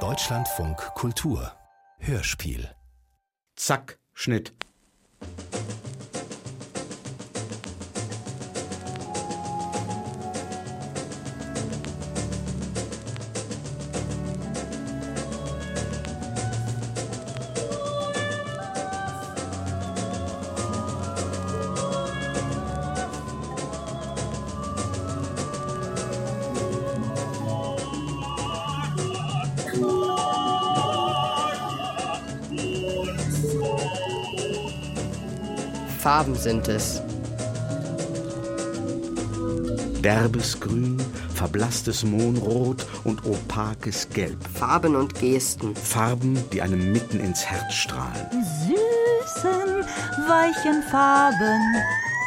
Deutschlandfunk Kultur Hörspiel Zack, Schnitt. Farben sind es. Derbes Grün, verblasstes Mohnrot und opakes Gelb. Farben und Gesten. Farben, die einem mitten ins Herz strahlen. Süßen, weichen Farben.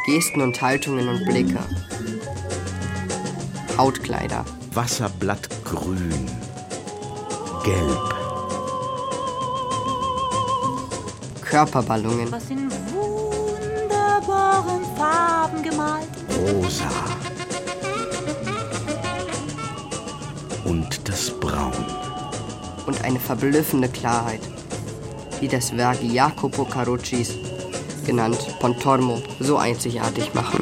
Gesten und Haltungen und Blicke. Hautkleider. Wasserblattgrün. Gelb. Körperballungen. Was in Farben gemalt. Rosa. Und das Braun. Und eine verblüffende Klarheit. Die das Werk Jacopo Caruccis, genannt Pontormo, so einzigartig machen.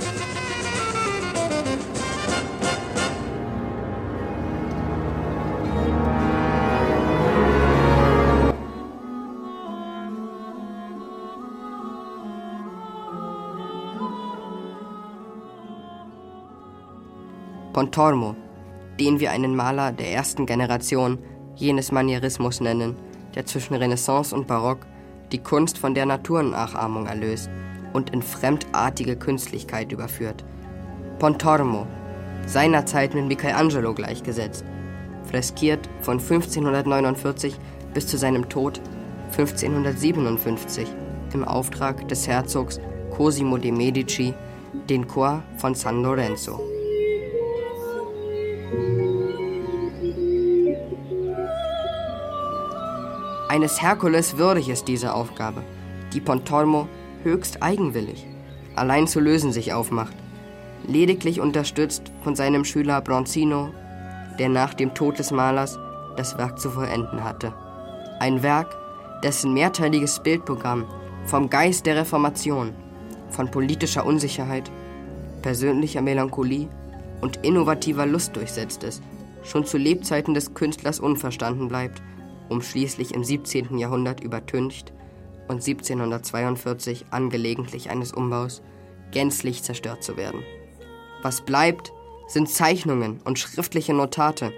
Pontormo, den wir einen Maler der ersten Generation jenes Manierismus nennen, der zwischen Renaissance und Barock die Kunst von der Naturnachahmung erlöst und in fremdartige Künstlichkeit überführt. Pontormo, seinerzeit mit Michelangelo gleichgesetzt, freskiert von 1549 bis zu seinem Tod 1557 im Auftrag des Herzogs Cosimo de' Medici den Chor von San Lorenzo. Eines Herkules würdig ist diese Aufgabe, die Pontormo höchst eigenwillig, allein zu lösen sich aufmacht, lediglich unterstützt von seinem Schüler Bronzino, der nach dem Tod des Malers das Werk zu vollenden hatte. Ein Werk, dessen mehrteiliges Bildprogramm vom Geist der Reformation, von politischer Unsicherheit, persönlicher Melancholie und innovativer Lust durchsetzt ist, schon zu Lebzeiten des Künstlers unverstanden bleibt um schließlich im 17. Jahrhundert übertüncht und 1742 angelegentlich eines Umbaus gänzlich zerstört zu werden. Was bleibt, sind Zeichnungen und schriftliche Notate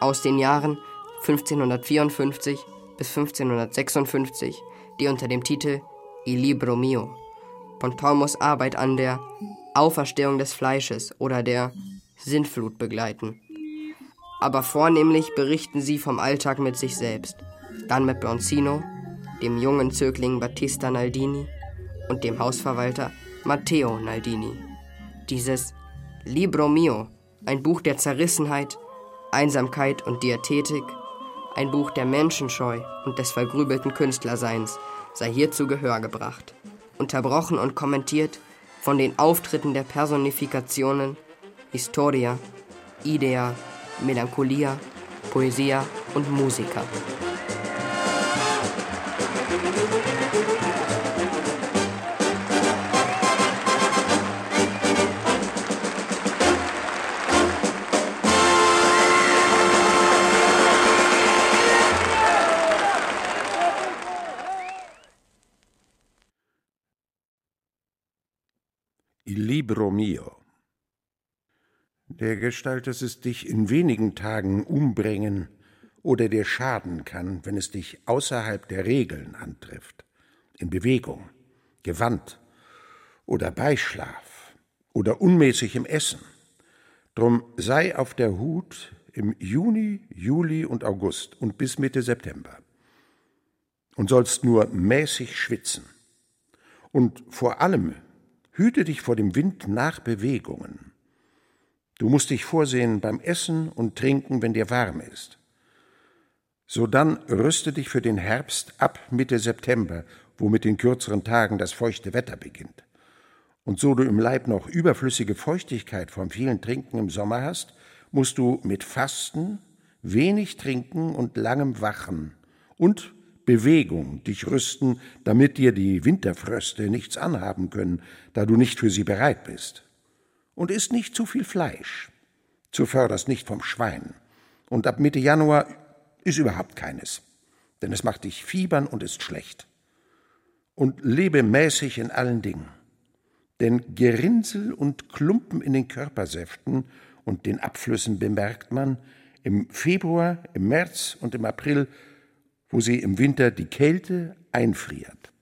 aus den Jahren 1554 bis 1556, die unter dem Titel Il Libro Mio, Pontormos Arbeit an der Auferstehung des Fleisches oder der Sintflut begleiten aber vornehmlich berichten sie vom Alltag mit sich selbst, dann mit Bronzino, dem jungen Zögling Battista Naldini und dem Hausverwalter Matteo Naldini. Dieses Libro Mio, ein Buch der Zerrissenheit, Einsamkeit und Diätetik, ein Buch der Menschenscheu und des vergrübelten Künstlerseins, sei hier zu Gehör gebracht, unterbrochen und kommentiert von den Auftritten der Personifikationen Historia, Idea, Melancholia, Poesia und Musiker. Libro mio. Der Gestalt, dass es dich in wenigen Tagen umbringen oder dir schaden kann, wenn es dich außerhalb der Regeln antrifft, in Bewegung, Gewand oder Beischlaf oder unmäßig im Essen. Drum sei auf der Hut im Juni, Juli und August und bis Mitte September und sollst nur mäßig schwitzen. Und vor allem hüte dich vor dem Wind nach Bewegungen. Du musst dich vorsehen beim Essen und Trinken, wenn dir warm ist. So dann rüste dich für den Herbst ab Mitte September, wo mit den kürzeren Tagen das feuchte Wetter beginnt. Und so du im Leib noch überflüssige Feuchtigkeit vom vielen Trinken im Sommer hast, musst du mit Fasten, wenig trinken und langem Wachen und Bewegung dich rüsten, damit dir die Winterfröste nichts anhaben können, da du nicht für sie bereit bist. Und isst nicht zu viel Fleisch, zuvörderst nicht vom Schwein. Und ab Mitte Januar ist überhaupt keines, denn es macht dich fiebern und ist schlecht. Und lebe mäßig in allen Dingen. Denn Gerinnsel und Klumpen in den Körpersäften und den Abflüssen bemerkt man im Februar, im März und im April wo sie im Winter die Kälte einfriert.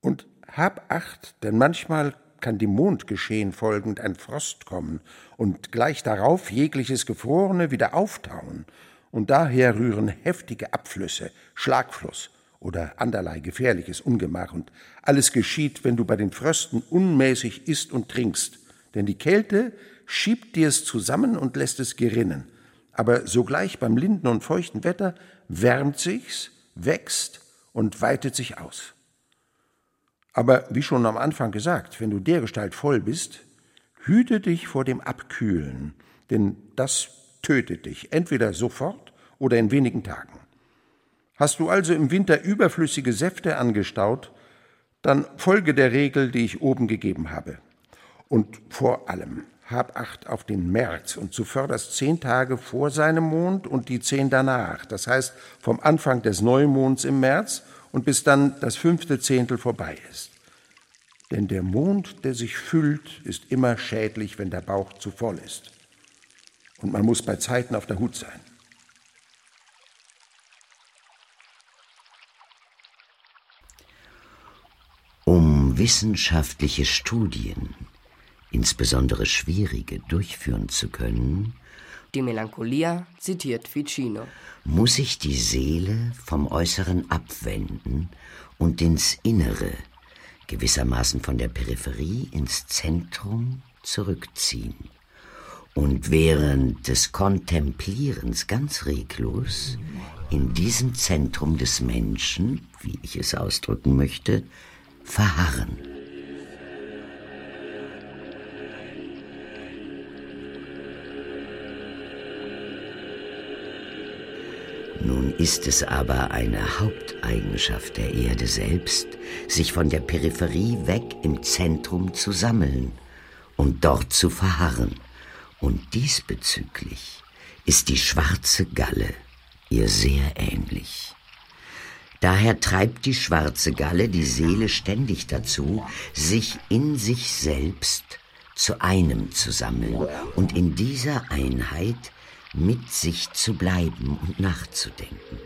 Und hab acht, denn manchmal kann dem Mondgeschehen folgend ein Frost kommen und gleich darauf jegliches Gefrorene wieder auftauen, und daher rühren heftige Abflüsse, Schlagfluss oder anderlei gefährliches Ungemach, und alles geschieht, wenn du bei den Frösten unmäßig isst und trinkst, denn die Kälte schiebt dir es zusammen und lässt es gerinnen, aber sogleich beim linden und feuchten Wetter wärmt sich's, wächst und weitet sich aus. Aber wie schon am Anfang gesagt, wenn du dergestalt voll bist, hüte dich vor dem Abkühlen, denn das tötet dich, entweder sofort oder in wenigen Tagen. Hast du also im Winter überflüssige Säfte angestaut, dann folge der Regel, die ich oben gegeben habe. Und vor allem, hab Acht auf den März und zuvörderst zehn Tage vor seinem Mond und die zehn danach. Das heißt, vom Anfang des Neumonds im März und bis dann das fünfte Zehntel vorbei ist. Denn der Mond, der sich füllt, ist immer schädlich, wenn der Bauch zu voll ist. Und man muss bei Zeiten auf der Hut sein. Um wissenschaftliche Studien insbesondere schwierige, durchführen zu können, die Melancholia zitiert Ficino. Muss sich die Seele vom Äußeren abwenden und ins Innere, gewissermaßen von der Peripherie ins Zentrum zurückziehen. Und während des Kontemplierens ganz reglos in diesem Zentrum des Menschen, wie ich es ausdrücken möchte, verharren. Ist es aber eine Haupteigenschaft der Erde selbst, sich von der Peripherie weg im Zentrum zu sammeln und dort zu verharren. Und diesbezüglich ist die schwarze Galle ihr sehr ähnlich. Daher treibt die schwarze Galle die Seele ständig dazu, sich in sich selbst zu einem zu sammeln und in dieser Einheit mit sich zu bleiben und nachzudenken.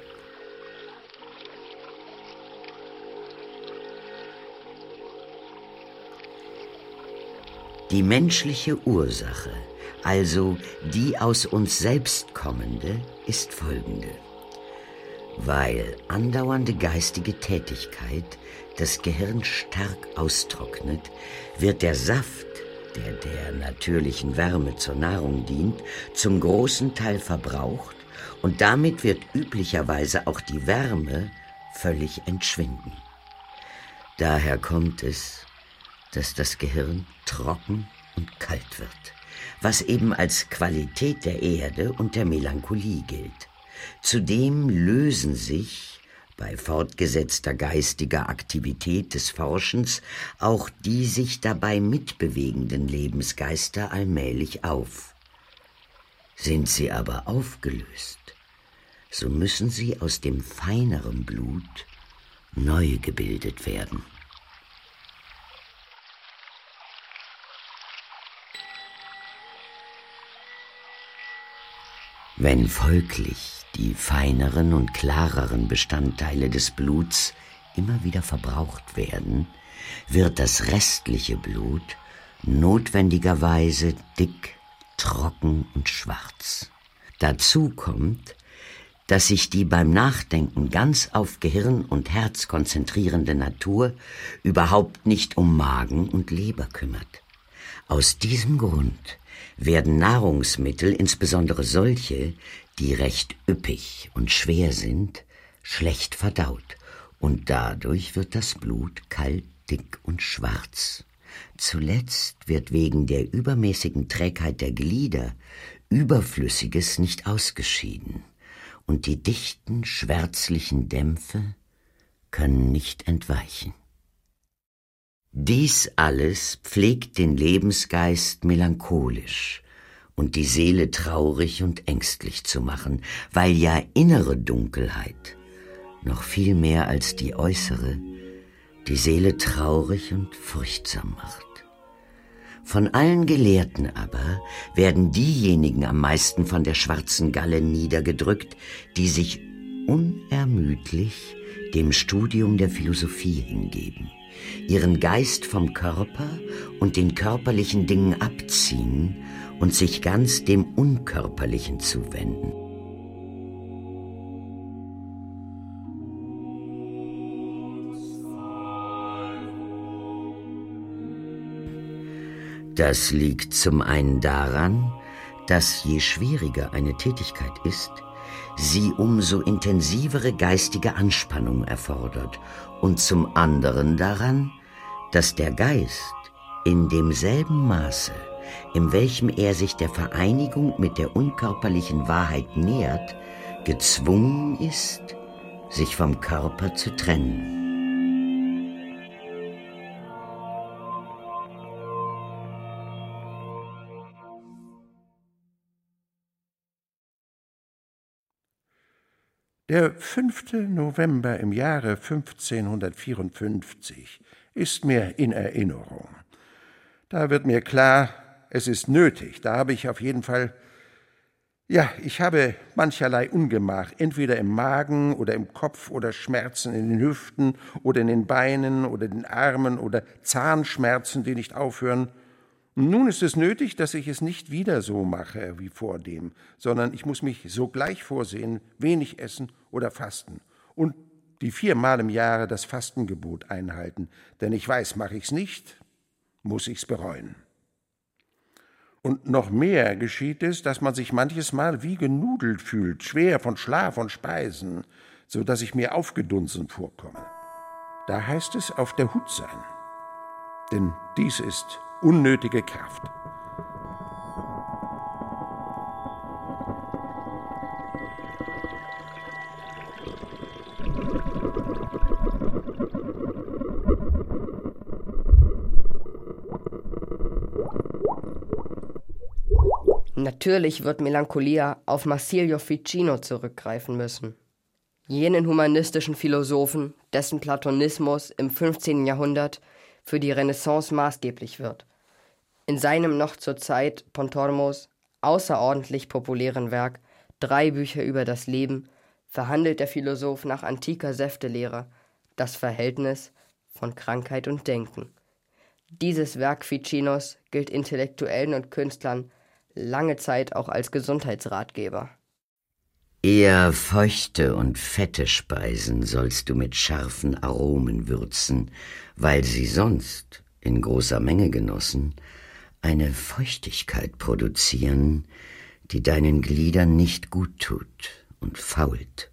Die menschliche Ursache, also die aus uns selbst kommende, ist folgende. Weil andauernde geistige Tätigkeit das Gehirn stark austrocknet, wird der Saft der der natürlichen Wärme zur Nahrung dient, zum großen Teil verbraucht und damit wird üblicherweise auch die Wärme völlig entschwinden. Daher kommt es, dass das Gehirn trocken und kalt wird, was eben als Qualität der Erde und der Melancholie gilt. Zudem lösen sich bei fortgesetzter geistiger Aktivität des Forschens auch die sich dabei mitbewegenden Lebensgeister allmählich auf. Sind sie aber aufgelöst, so müssen sie aus dem feineren Blut neu gebildet werden. Wenn folglich die feineren und klareren Bestandteile des Bluts immer wieder verbraucht werden, wird das restliche Blut notwendigerweise dick, trocken und schwarz. Dazu kommt, dass sich die beim Nachdenken ganz auf Gehirn und Herz konzentrierende Natur überhaupt nicht um Magen und Leber kümmert. Aus diesem Grund werden Nahrungsmittel, insbesondere solche, die recht üppig und schwer sind, schlecht verdaut, und dadurch wird das Blut kalt, dick und schwarz. Zuletzt wird wegen der übermäßigen Trägheit der Glieder Überflüssiges nicht ausgeschieden, und die dichten, schwärzlichen Dämpfe können nicht entweichen. Dies alles pflegt den Lebensgeist melancholisch und die Seele traurig und ängstlich zu machen, weil ja innere Dunkelheit noch viel mehr als die äußere die Seele traurig und furchtsam macht. Von allen Gelehrten aber werden diejenigen am meisten von der schwarzen Galle niedergedrückt, die sich unermüdlich dem Studium der Philosophie hingeben, ihren Geist vom Körper und den körperlichen Dingen abziehen und sich ganz dem Unkörperlichen zuwenden. Das liegt zum einen daran, dass je schwieriger eine Tätigkeit ist, sie umso intensivere geistige Anspannung erfordert und zum anderen daran, dass der Geist in demselben Maße, in welchem er sich der Vereinigung mit der unkörperlichen Wahrheit nähert, gezwungen ist, sich vom Körper zu trennen. Der 5. November im Jahre 1554 ist mir in Erinnerung. Da wird mir klar, es ist nötig. Da habe ich auf jeden Fall, ja, ich habe mancherlei Ungemach, entweder im Magen oder im Kopf oder Schmerzen in den Hüften oder in den Beinen oder den Armen oder Zahnschmerzen, die nicht aufhören. Nun ist es nötig, dass ich es nicht wieder so mache wie vor dem, sondern ich muss mich sogleich vorsehen, wenig essen oder fasten und die viermal im Jahre das Fastengebot einhalten, denn ich weiß, mache ich's nicht, muss ich's bereuen. Und noch mehr geschieht es, dass man sich manches Mal wie genudelt fühlt, schwer von Schlaf und Speisen, so dass ich mir aufgedunsen vorkomme. Da heißt es auf der Hut sein, denn dies ist unnötige Kraft. Natürlich wird Melancholia auf Marsilio Ficino zurückgreifen müssen. Jenen humanistischen Philosophen, dessen Platonismus im 15. Jahrhundert für die Renaissance maßgeblich wird. In seinem noch zur Zeit Pontormos außerordentlich populären Werk Drei Bücher über das Leben verhandelt der Philosoph nach antiker Säftelehre das Verhältnis von Krankheit und Denken. Dieses Werk Ficinos gilt Intellektuellen und Künstlern lange Zeit auch als Gesundheitsratgeber. Eher feuchte und fette Speisen sollst du mit scharfen Aromen würzen, weil sie sonst, in großer Menge genossen, eine Feuchtigkeit produzieren, die deinen Gliedern nicht gut tut und fault.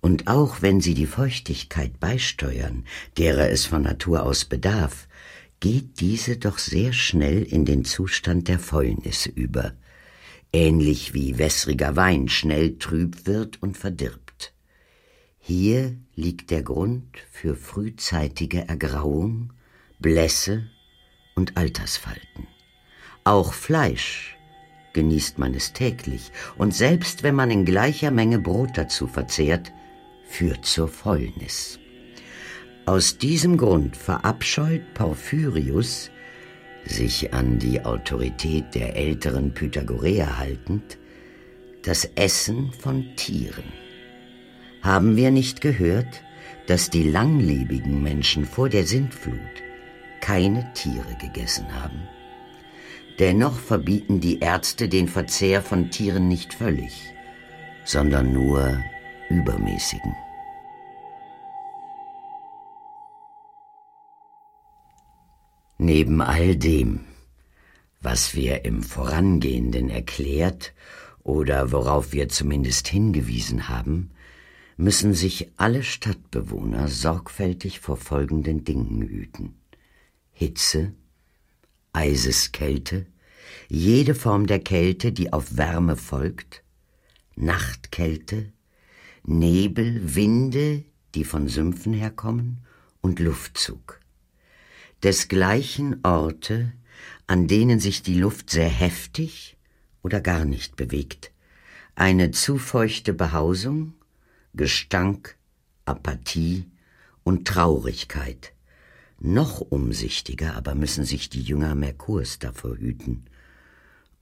Und auch wenn sie die Feuchtigkeit beisteuern, derer es von Natur aus bedarf, geht diese doch sehr schnell in den Zustand der Fäulnis über, ähnlich wie wässriger Wein schnell trüb wird und verdirbt. Hier liegt der Grund für frühzeitige Ergrauung, Blässe und Altersfalten. Auch Fleisch genießt man es täglich, und selbst wenn man in gleicher Menge Brot dazu verzehrt, führt zur Fäulnis. Aus diesem Grund verabscheut Porphyrius sich an die Autorität der älteren Pythagoreer haltend, das Essen von Tieren. Haben wir nicht gehört, dass die langlebigen Menschen vor der Sintflut keine Tiere gegessen haben? Dennoch verbieten die Ärzte den Verzehr von Tieren nicht völlig, sondern nur übermäßigen. Neben all dem, was wir im Vorangehenden erklärt oder worauf wir zumindest hingewiesen haben, müssen sich alle Stadtbewohner sorgfältig vor folgenden Dingen hüten. Hitze, Eiseskälte, jede Form der Kälte, die auf Wärme folgt, Nachtkälte, Nebel, Winde, die von Sümpfen herkommen, und Luftzug. Desgleichen Orte, an denen sich die Luft sehr heftig oder gar nicht bewegt, eine zu feuchte Behausung, Gestank, Apathie und Traurigkeit. Noch umsichtiger aber müssen sich die Jünger Merkurs davor hüten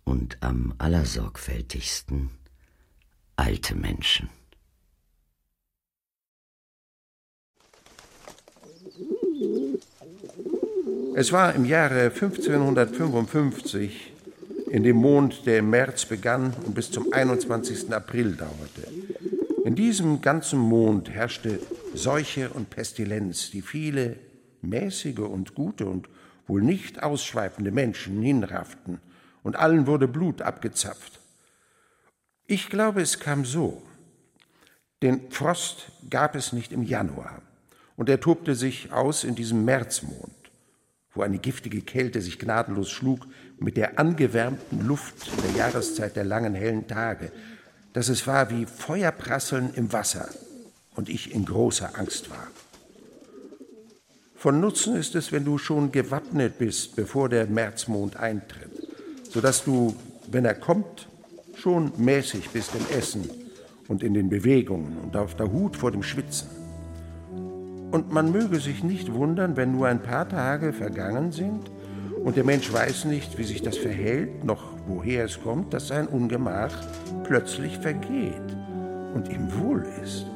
und am allersorgfältigsten alte Menschen. Es war im Jahre 1555, in dem Mond, der im März begann und bis zum 21. April dauerte. In diesem ganzen Mond herrschte Seuche und Pestilenz, die viele mäßige und gute und wohl nicht ausschweifende Menschen hinrafften, und allen wurde Blut abgezapft. Ich glaube, es kam so. Den Frost gab es nicht im Januar, und er tobte sich aus in diesem Märzmond wo eine giftige Kälte sich gnadenlos schlug mit der angewärmten Luft der Jahreszeit der langen hellen Tage, dass es war wie Feuerprasseln im Wasser und ich in großer Angst war. Von Nutzen ist es, wenn du schon gewappnet bist, bevor der Märzmond eintritt, sodass du, wenn er kommt, schon mäßig bist im Essen und in den Bewegungen und auf der Hut vor dem Schwitzen. Und man möge sich nicht wundern, wenn nur ein paar Tage vergangen sind und der Mensch weiß nicht, wie sich das verhält, noch woher es kommt, dass sein Ungemach plötzlich vergeht und ihm wohl ist.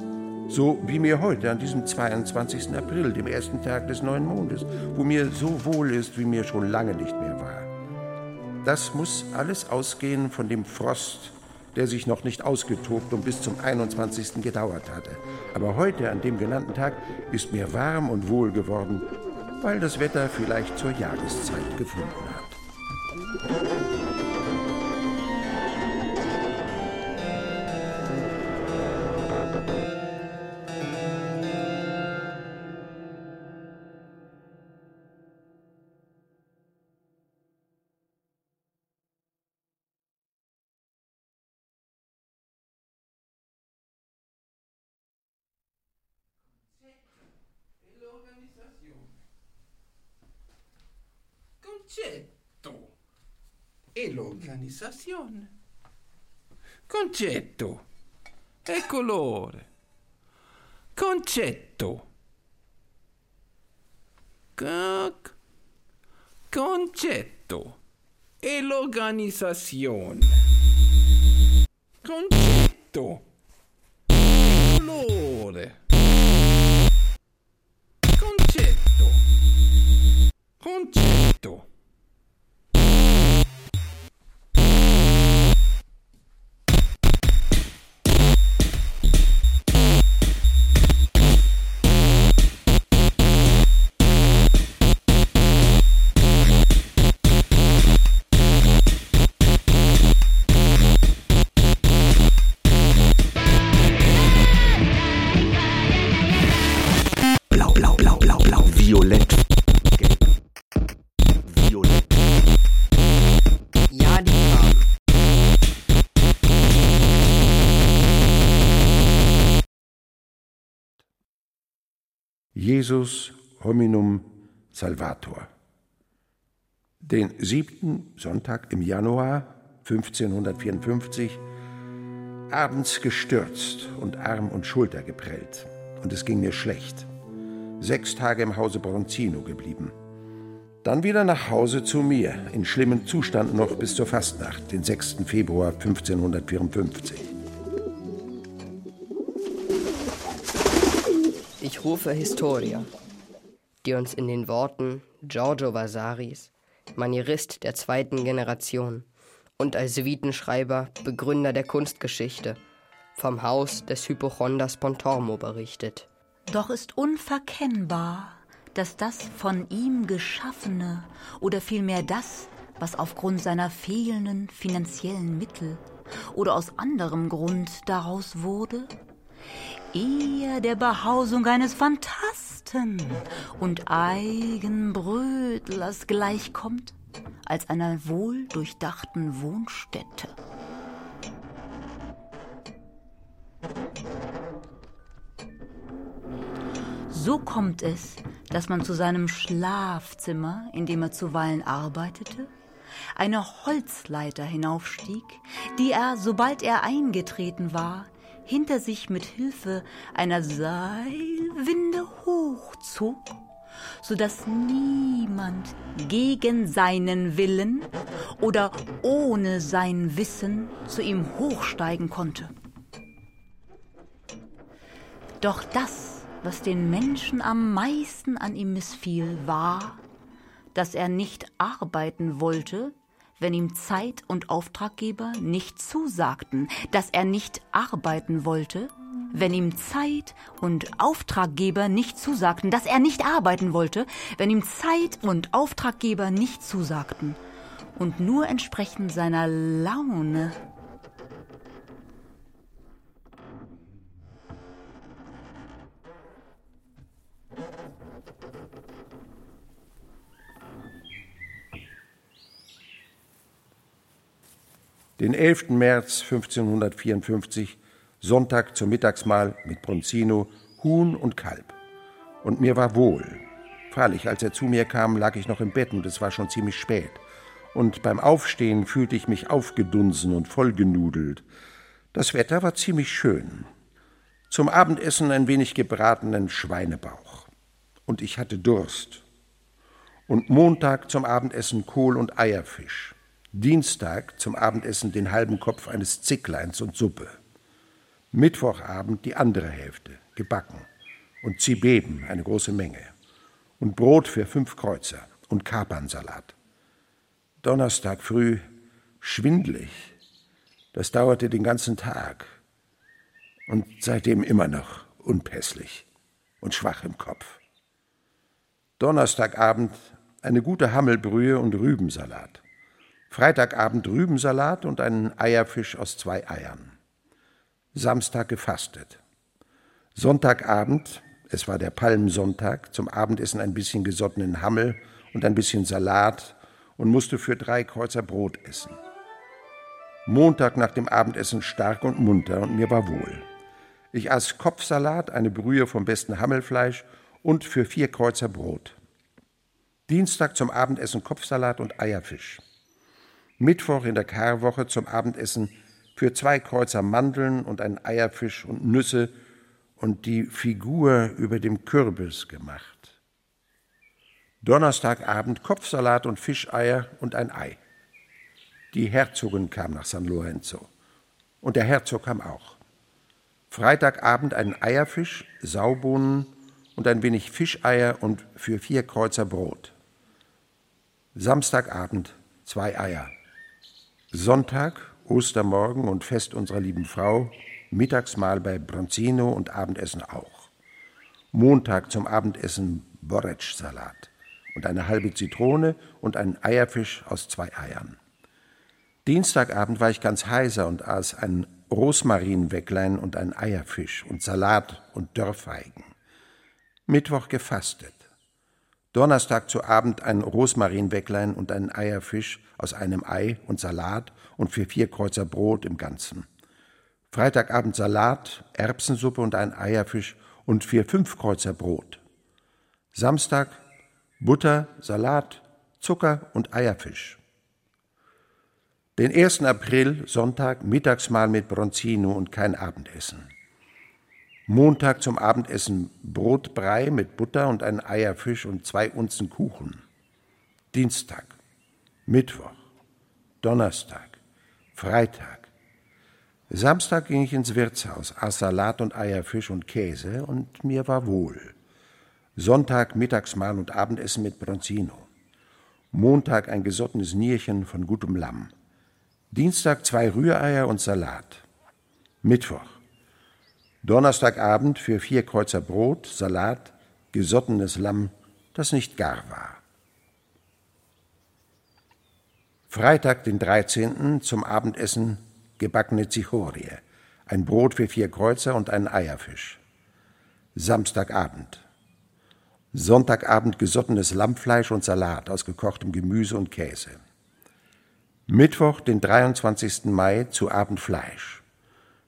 So wie mir heute an diesem 22. April, dem ersten Tag des neuen Mondes, wo mir so wohl ist, wie mir schon lange nicht mehr war. Das muss alles ausgehen von dem Frost, der sich noch nicht ausgetobt und bis zum 21. gedauert hatte. Aber heute, an dem genannten Tag, ist mir warm und wohl geworden, weil das Wetter vielleicht zur Jahreszeit gefunden hat. Concetto e l'organizzazione. Concetto e colore. Concetto. C- concetto e l'organizzazione. Concetto. Colore. Con certo. Jesus hominum salvator. Den siebten Sonntag im Januar 1554 abends gestürzt und Arm und Schulter geprellt. Und es ging mir schlecht. Sechs Tage im Hause Bronzino geblieben. Dann wieder nach Hause zu mir, in schlimmem Zustand noch bis zur Fastnacht, den 6. Februar 1554. Ich rufe Historia, die uns in den Worten Giorgio Vasaris, Manierist der zweiten Generation und als Vitenschreiber Begründer der Kunstgeschichte, vom Haus des Hypochonders Pontormo berichtet. Doch ist unverkennbar, dass das von ihm Geschaffene oder vielmehr das, was aufgrund seiner fehlenden finanziellen Mittel oder aus anderem Grund daraus wurde, eher der Behausung eines Phantasten und Eigenbrötlers gleichkommt, als einer wohl durchdachten Wohnstätte. So kommt es, dass man zu seinem Schlafzimmer, in dem er zuweilen arbeitete, eine Holzleiter hinaufstieg, die er, sobald er eingetreten war, hinter sich mit Hilfe einer Seilwinde hochzog, so dass niemand gegen seinen Willen oder ohne sein Wissen zu ihm hochsteigen konnte. Doch das, was den Menschen am meisten an ihm missfiel, war, dass er nicht arbeiten wollte, wenn ihm Zeit und Auftraggeber nicht zusagten, dass er nicht arbeiten wollte, wenn ihm Zeit und Auftraggeber nicht zusagten, dass er nicht arbeiten wollte, wenn ihm Zeit und Auftraggeber nicht zusagten. Und nur entsprechend seiner Laune Den 11. März 1554, Sonntag zum Mittagsmahl mit Bronzino, Huhn und Kalb. Und mir war wohl. Freilich, als er zu mir kam, lag ich noch im Bett und es war schon ziemlich spät. Und beim Aufstehen fühlte ich mich aufgedunsen und vollgenudelt. Das Wetter war ziemlich schön. Zum Abendessen ein wenig gebratenen Schweinebauch. Und ich hatte Durst. Und Montag zum Abendessen Kohl und Eierfisch. Dienstag zum Abendessen den halben Kopf eines Zickleins und Suppe. Mittwochabend die andere Hälfte, gebacken. Und Zibeben, eine große Menge. Und Brot für fünf Kreuzer und Kapernsalat. Donnerstag früh schwindlig. Das dauerte den ganzen Tag. Und seitdem immer noch unpässlich und schwach im Kopf. Donnerstagabend eine gute Hammelbrühe und Rübensalat. Freitagabend Rübensalat und einen Eierfisch aus zwei Eiern. Samstag gefastet. Sonntagabend, es war der Palmsonntag, zum Abendessen ein bisschen gesottenen Hammel und ein bisschen Salat und musste für drei Kreuzer Brot essen. Montag nach dem Abendessen stark und munter und mir war wohl. Ich aß Kopfsalat, eine Brühe vom besten Hammelfleisch und für vier Kreuzer Brot. Dienstag zum Abendessen Kopfsalat und Eierfisch. Mittwoch in der Karwoche zum Abendessen für zwei Kreuzer Mandeln und einen Eierfisch und Nüsse und die Figur über dem Kürbis gemacht. Donnerstagabend Kopfsalat und Fischeier und ein Ei. Die Herzogin kam nach San Lorenzo. Und der Herzog kam auch. Freitagabend einen Eierfisch, Saubohnen und ein wenig Fischeier und für vier Kreuzer Brot. Samstagabend zwei Eier. Sonntag, Ostermorgen und Fest unserer lieben Frau, Mittagsmahl bei Bronzino und Abendessen auch. Montag zum Abendessen Borretsch-Salat und eine halbe Zitrone und einen Eierfisch aus zwei Eiern. Dienstagabend war ich ganz heiser und aß ein Rosmarinwecklein und ein Eierfisch und Salat und Dörrfeigen. Mittwoch gefastet. Donnerstag zu Abend ein Rosmarinwecklein und ein Eierfisch aus einem Ei und Salat und für vier Kreuzer Brot im Ganzen. Freitagabend Salat, Erbsensuppe und ein Eierfisch und für fünf Kreuzer Brot. Samstag Butter, Salat, Zucker und Eierfisch. Den 1. April, Sonntag, Mittagsmahl mit Bronzino und kein Abendessen. Montag zum Abendessen Brotbrei mit Butter und ein Eierfisch und zwei Unzen Kuchen. Dienstag, Mittwoch, Donnerstag, Freitag. Samstag ging ich ins Wirtshaus, aß Salat und Eierfisch und Käse und mir war wohl. Sonntag Mittagsmahl und Abendessen mit Bronzino. Montag ein gesottenes Nierchen von gutem Lamm. Dienstag zwei Rühreier und Salat. Mittwoch Donnerstagabend für vier Kreuzer Brot, Salat, gesottenes Lamm, das nicht gar war. Freitag, den 13. zum Abendessen gebackene Zichorie, ein Brot für vier Kreuzer und einen Eierfisch. Samstagabend. Sonntagabend gesottenes Lammfleisch und Salat aus gekochtem Gemüse und Käse. Mittwoch, den 23. Mai, zu Abend Fleisch.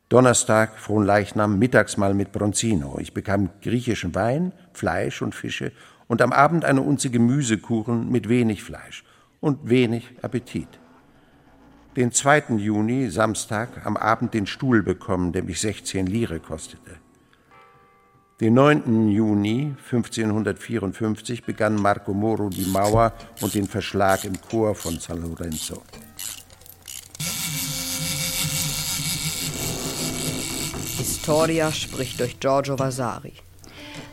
Donnerstag, Fronleichnam, Mittagsmahl mit Bronzino. Ich bekam griechischen Wein, Fleisch und Fische und am Abend eine Unze Gemüsekuchen mit wenig Fleisch und wenig Appetit. Den 2. Juni, Samstag, am Abend den Stuhl bekommen, der mich 16 Lire kostete. Den 9. Juni 1554 begann Marco Moro die Mauer und den Verschlag im Chor von San Lorenzo. Historia spricht durch Giorgio Vasari.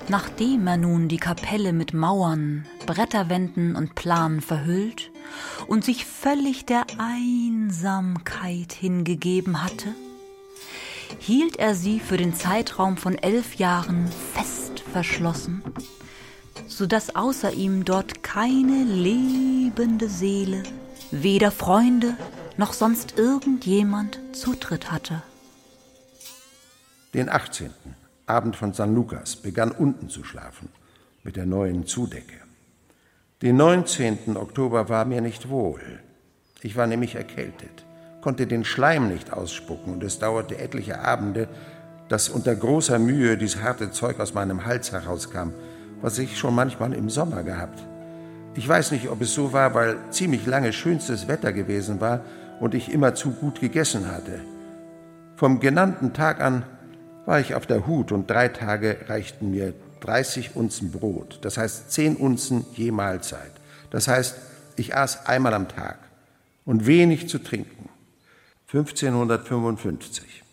Nachdem er nun die Kapelle mit Mauern, Bretterwänden und Planen verhüllt und sich völlig der Einsamkeit hingegeben hatte, hielt er sie für den Zeitraum von elf Jahren fest verschlossen, so dass außer ihm dort keine lebende Seele, weder Freunde noch sonst irgendjemand Zutritt hatte. Den 18. Abend von San Lukas begann unten zu schlafen mit der neuen Zudecke. Den 19. Oktober war mir nicht wohl. Ich war nämlich erkältet, konnte den Schleim nicht ausspucken und es dauerte etliche Abende, dass unter großer Mühe dieses harte Zeug aus meinem Hals herauskam, was ich schon manchmal im Sommer gehabt. Ich weiß nicht, ob es so war, weil ziemlich lange schönstes Wetter gewesen war und ich immer zu gut gegessen hatte. Vom genannten Tag an war ich auf der Hut und drei Tage reichten mir 30 Unzen Brot, das heißt 10 Unzen je Mahlzeit. Das heißt, ich aß einmal am Tag und wenig zu trinken. 1555.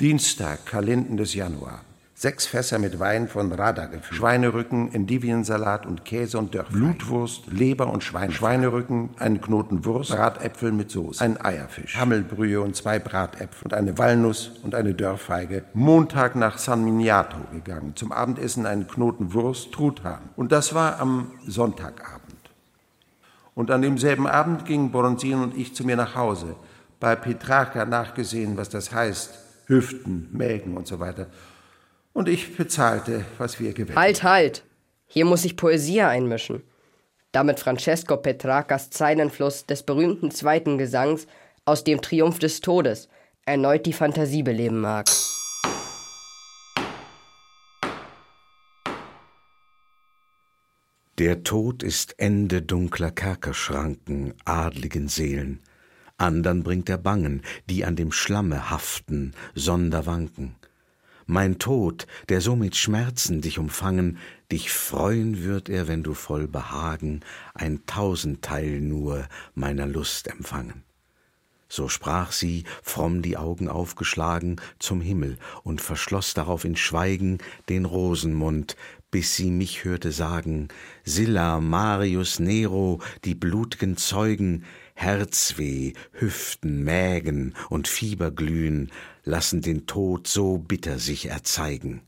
Dienstag, Kalenden des Januar. Sechs Fässer mit Wein von Rada gefüllt. Schweinerücken, Endiviensalat und Käse und Dörfwein. Blutwurst, Leber und Schwein. Schweinerücken, einen Knoten Wurst, Bratäpfel mit Soße, ein Eierfisch, Hammelbrühe und zwei Bratäpfel und eine Walnuss und eine Dörrfeige. Montag nach San Miniato gegangen. Zum Abendessen einen Knoten Wurst, Truthahn. Und das war am Sonntagabend. Und an demselben Abend gingen Boronzin und ich zu mir nach Hause. Bei Petrarca nachgesehen, was das heißt. Hüften, Mägen und so weiter und ich bezahlte, was wir gewettet Halt, halt! Hier muss sich Poesie einmischen. Damit Francesco Petrarcas Zeilenfluss des berühmten zweiten Gesangs aus dem Triumph des Todes erneut die Fantasie beleben mag. Der Tod ist Ende dunkler Kerkerschranken, adligen Seelen. Andern bringt er Bangen, die an dem Schlamme haften, sonder wanken mein Tod, der so mit Schmerzen dich umfangen, dich freuen wird er, wenn du voll Behagen ein Tausendteil nur meiner Lust empfangen. So sprach sie, fromm die Augen aufgeschlagen, zum Himmel und verschloß darauf in Schweigen den Rosenmund, bis sie mich hörte sagen, Silla, Marius, Nero, die blut'gen Zeugen, Herzweh, Hüften, Mägen und Fieberglühen lassen den Tod so bitter sich erzeigen.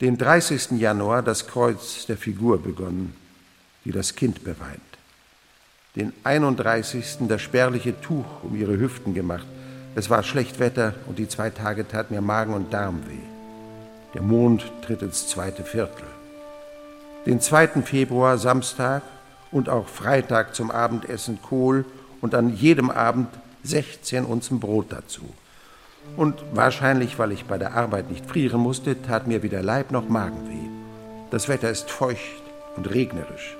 Den 30. Januar das Kreuz der Figur begonnen, die das Kind beweint. Den 31. das spärliche Tuch um ihre Hüften gemacht. Es war schlecht Wetter und die zwei Tage tat mir Magen und Darm weh. Der Mond tritt ins zweite Viertel den 2. Februar Samstag und auch Freitag zum Abendessen Kohl und an jedem Abend 16 Unzen Brot dazu. Und wahrscheinlich, weil ich bei der Arbeit nicht frieren musste, tat mir weder Leib noch Magen weh. Das Wetter ist feucht und regnerisch.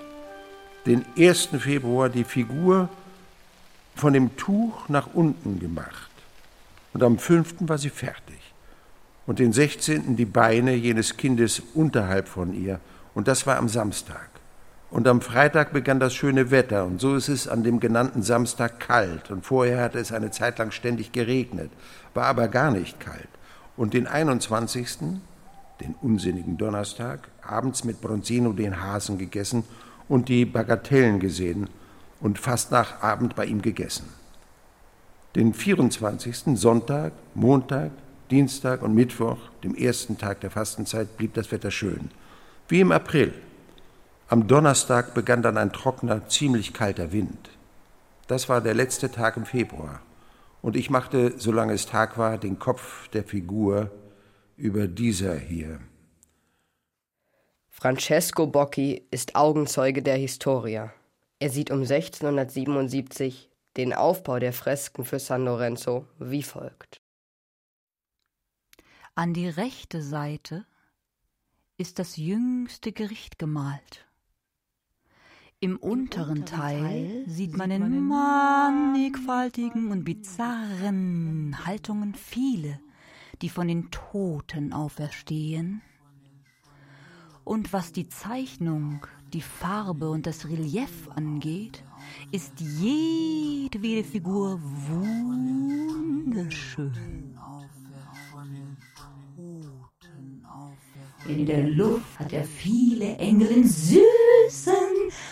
Den 1. Februar die Figur von dem Tuch nach unten gemacht. Und am 5. war sie fertig. Und den 16. die Beine jenes Kindes unterhalb von ihr und das war am Samstag. Und am Freitag begann das schöne Wetter und so ist es an dem genannten Samstag kalt und vorher hatte es eine Zeit lang ständig geregnet, war aber gar nicht kalt. Und den 21., den unsinnigen Donnerstag, abends mit Bronzino den Hasen gegessen und die Bagatellen gesehen und fast nach Abend bei ihm gegessen. Den 24., Sonntag, Montag, Dienstag und Mittwoch, dem ersten Tag der Fastenzeit, blieb das Wetter schön wie im April. Am Donnerstag begann dann ein trockener, ziemlich kalter Wind. Das war der letzte Tag im Februar. Und ich machte, solange es Tag war, den Kopf der Figur über dieser hier. Francesco Bocchi ist Augenzeuge der Historia. Er sieht um 1677 den Aufbau der Fresken für San Lorenzo wie folgt. An die rechte Seite ist das jüngste Gericht gemalt. Im unteren Teil sieht man in mannigfaltigen und bizarren Haltungen viele, die von den Toten auferstehen. Und was die Zeichnung, die Farbe und das Relief angeht, ist jedwede Figur wunderschön. In der Luft hat er viele Engel in süßen,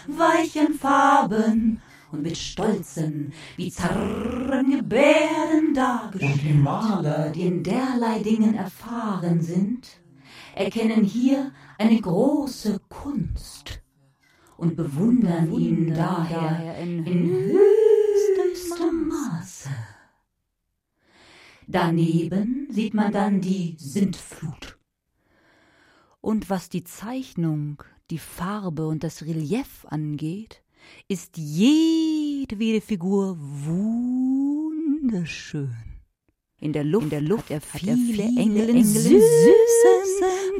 weichen Farben und mit stolzen, bizarren Gebärden dargestellt. Und die Maler, die in derlei Dingen erfahren sind, erkennen hier eine große Kunst und bewundern ihn daher in höchstem Maße. Daneben sieht man dann die Sintflut. Und was die Zeichnung, die Farbe und das Relief angeht, ist jedwede Figur wunderschön. In der Luft, in der Luft hat er viele, viele Engel in süßen,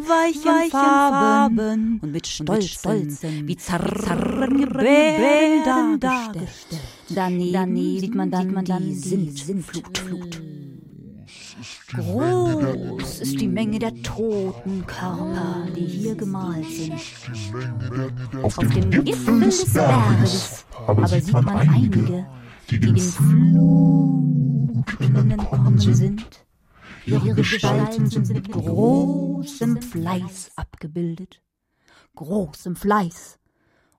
weichen, weichen Farben, Farben und mit stolzen, stolzen bizarren Gebärden dargestellt. Daneben, Daneben sieht man dann, sieht man dann die Sintflut. Flut. Groß ist die Menge der toten Körper, die hier gemalt sind. Auf dem Gipfel des Berges aber sieht man einige, die den Fluten entkommen sind. Ihre Gestalten sind mit großem Fleiß abgebildet. Großem Fleiß.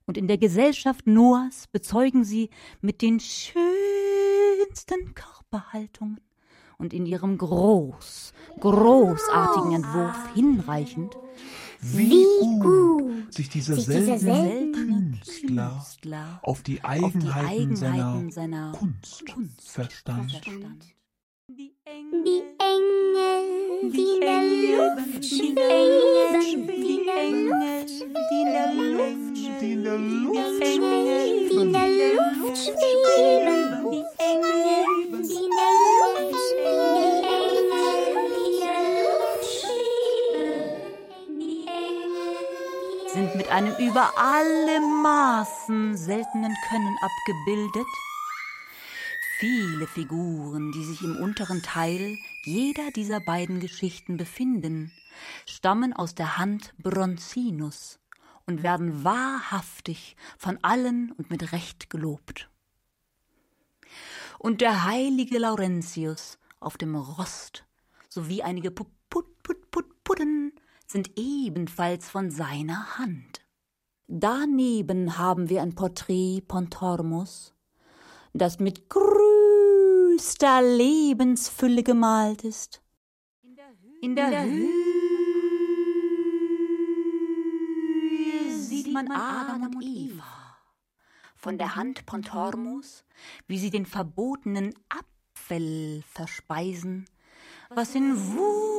Und in der Gesellschaft Noahs bezeugen sie mit den schönsten Körperhaltungen und in ihrem groß, großartigen Entwurf hinreichend, wie gut sich dieser sich dieser seltene Künstler Künstler auf die auf die Eigenheiten, Eigenheiten seiner, seiner Kunst, Kunst verstand. verstand. Die Die Engel, die in der Luft schweben, die in der Luft, die in der Luft Die in der Luft Engel, die in der Luft schweben, die Engel, die in der Luft die Engel, die in der Luft schweben, die Engel, sind mit einem über alle Maßen seltenen Können abgebildet. Viele Figuren, die sich im unteren Teil jeder dieser beiden Geschichten befinden, stammen aus der Hand Bronzinus und werden wahrhaftig von allen und mit Recht gelobt. Und der heilige Laurentius auf dem Rost sowie einige Put Put Put Put sind ebenfalls von seiner Hand. Daneben haben wir ein Porträt Pontormus, das mit größter Lebensfülle gemalt ist. In der Höhe sieht man Adam und Eva von der Hand Pontormus, wie sie den verbotenen Apfel verspeisen, was in wunderbaren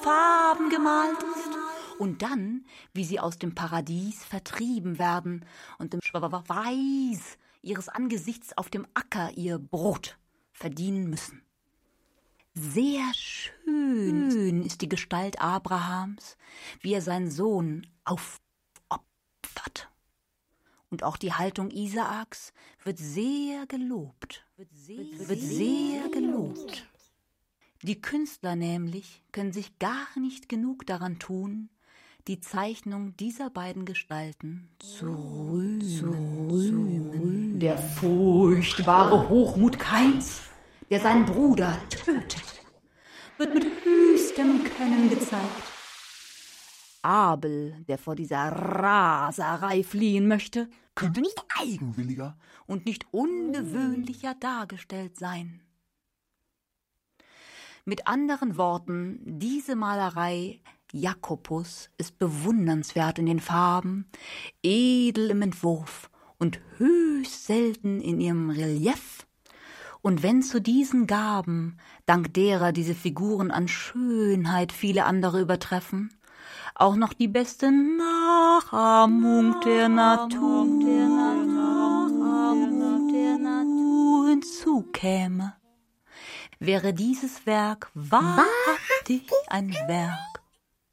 Farben gemalt ist. Und dann, wie sie aus dem Paradies vertrieben werden und im Schweiß ihres Angesichts auf dem Acker ihr Brot verdienen müssen. Sehr schön ist die Gestalt Abrahams, wie er seinen Sohn aufopfert. Und auch die Haltung Isaaks wird sehr gelobt. Wird sehr, gelobt. Die Künstler nämlich können sich gar nicht genug daran tun, die Zeichnung dieser beiden Gestalten zu rühmen. Zu rühmen. Der furchtbare Hochmut Kains, der seinen Bruder tötet, wird mit höchstem Können gezeigt. Abel, der vor dieser Raserei fliehen möchte, könnte nicht eigenwilliger und nicht ungewöhnlicher dargestellt sein. Mit anderen Worten, diese Malerei Jakobus ist bewundernswert in den Farben, edel im Entwurf und höchst selten in ihrem Relief. Und wenn zu diesen Gaben, dank derer diese Figuren an Schönheit viele andere übertreffen, auch noch die beste Nachahmung der Natur, hinzukäme, wäre dieses Werk wahrhaftig ein Werk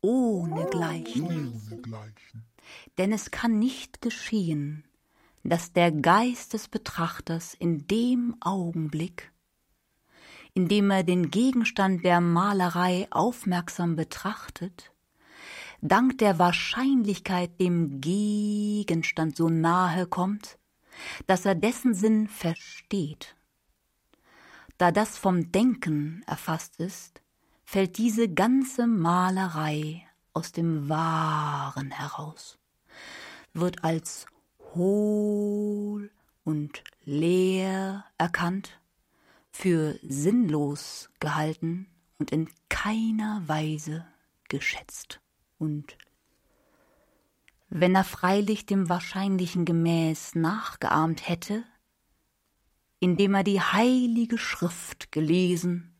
ohne Gleichen. Denn es kann nicht geschehen, dass der Geist des Betrachters in dem Augenblick, in dem er den Gegenstand der Malerei aufmerksam betrachtet, dank der Wahrscheinlichkeit dem Gegenstand so nahe kommt, dass er dessen Sinn versteht. Da das vom Denken erfasst ist, fällt diese ganze Malerei aus dem Wahren heraus, wird als hohl und leer erkannt, für sinnlos gehalten und in keiner Weise geschätzt. Und wenn er freilich dem Wahrscheinlichen gemäß nachgeahmt hätte, indem er die heilige Schrift gelesen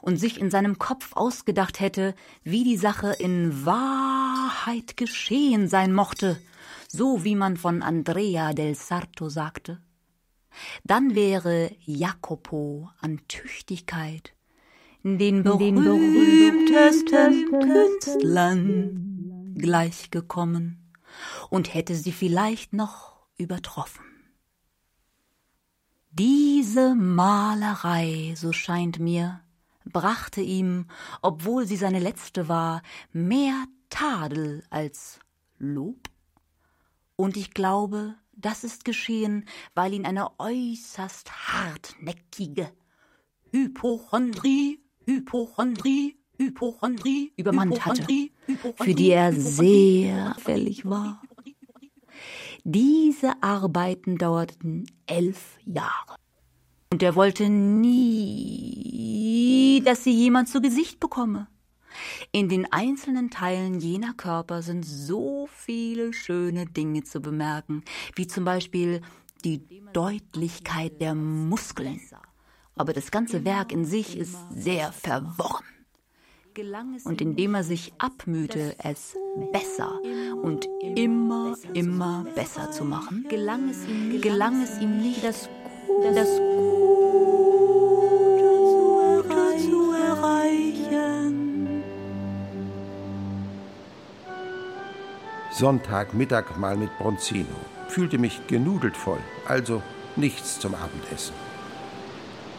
und sich in seinem Kopf ausgedacht hätte, wie die Sache in Wahrheit geschehen sein mochte, so wie man von Andrea del Sarto sagte, dann wäre Jacopo an Tüchtigkeit den berühmtesten Künstlern gleichgekommen und hätte sie vielleicht noch übertroffen. Diese Malerei, so scheint mir, brachte ihm, obwohl sie seine letzte war, mehr Tadel als Lob und ich glaube, das ist geschehen, weil ihn eine äußerst hartnäckige Hypochondrie, Hypochondrie, Hypochondrie übermannt hatte, für die er sehr fällig war. Diese Arbeiten dauerten elf Jahre. Und er wollte nie, dass sie jemand zu Gesicht bekomme. In den einzelnen Teilen jener Körper sind so viele schöne Dinge zu bemerken, wie zum Beispiel die Deutlichkeit der Muskeln. Aber das ganze Werk in sich ist sehr verworren. Und indem er sich abmühte, es besser und immer, immer besser zu machen, gelang es ihm, nicht, das, das Gute Sonntagmittag mal mit Bronzino. Fühlte mich genudelt voll, also nichts zum Abendessen.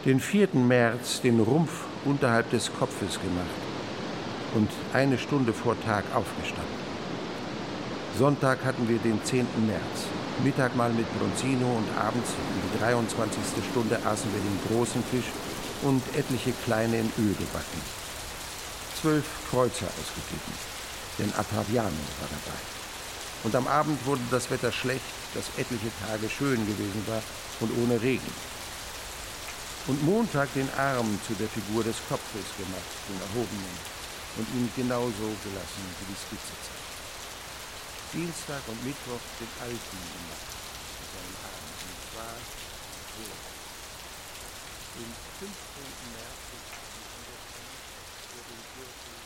Den 4. März den Rumpf unterhalb des Kopfes gemacht und eine Stunde vor Tag aufgestanden. Sonntag hatten wir den 10. März. Mittag mal mit Bronzino und abends um die 23. Stunde aßen wir den großen Fisch und etliche kleine in Öl gebacken. Zwölf Kreuzer ausgegeben, denn Ataviano war dabei. Und am Abend wurde das Wetter schlecht, das etliche Tage schön gewesen war und ohne Regen. Und Montag den Arm zu der Figur des Kopfes gemacht, den erhobenen, und ihn genauso gelassen, wie die Skizze zeigt. Dienstag und Mittwoch den Alten gemacht, mit seinem Arm, und zwar so. Den 15. März für den Gürtel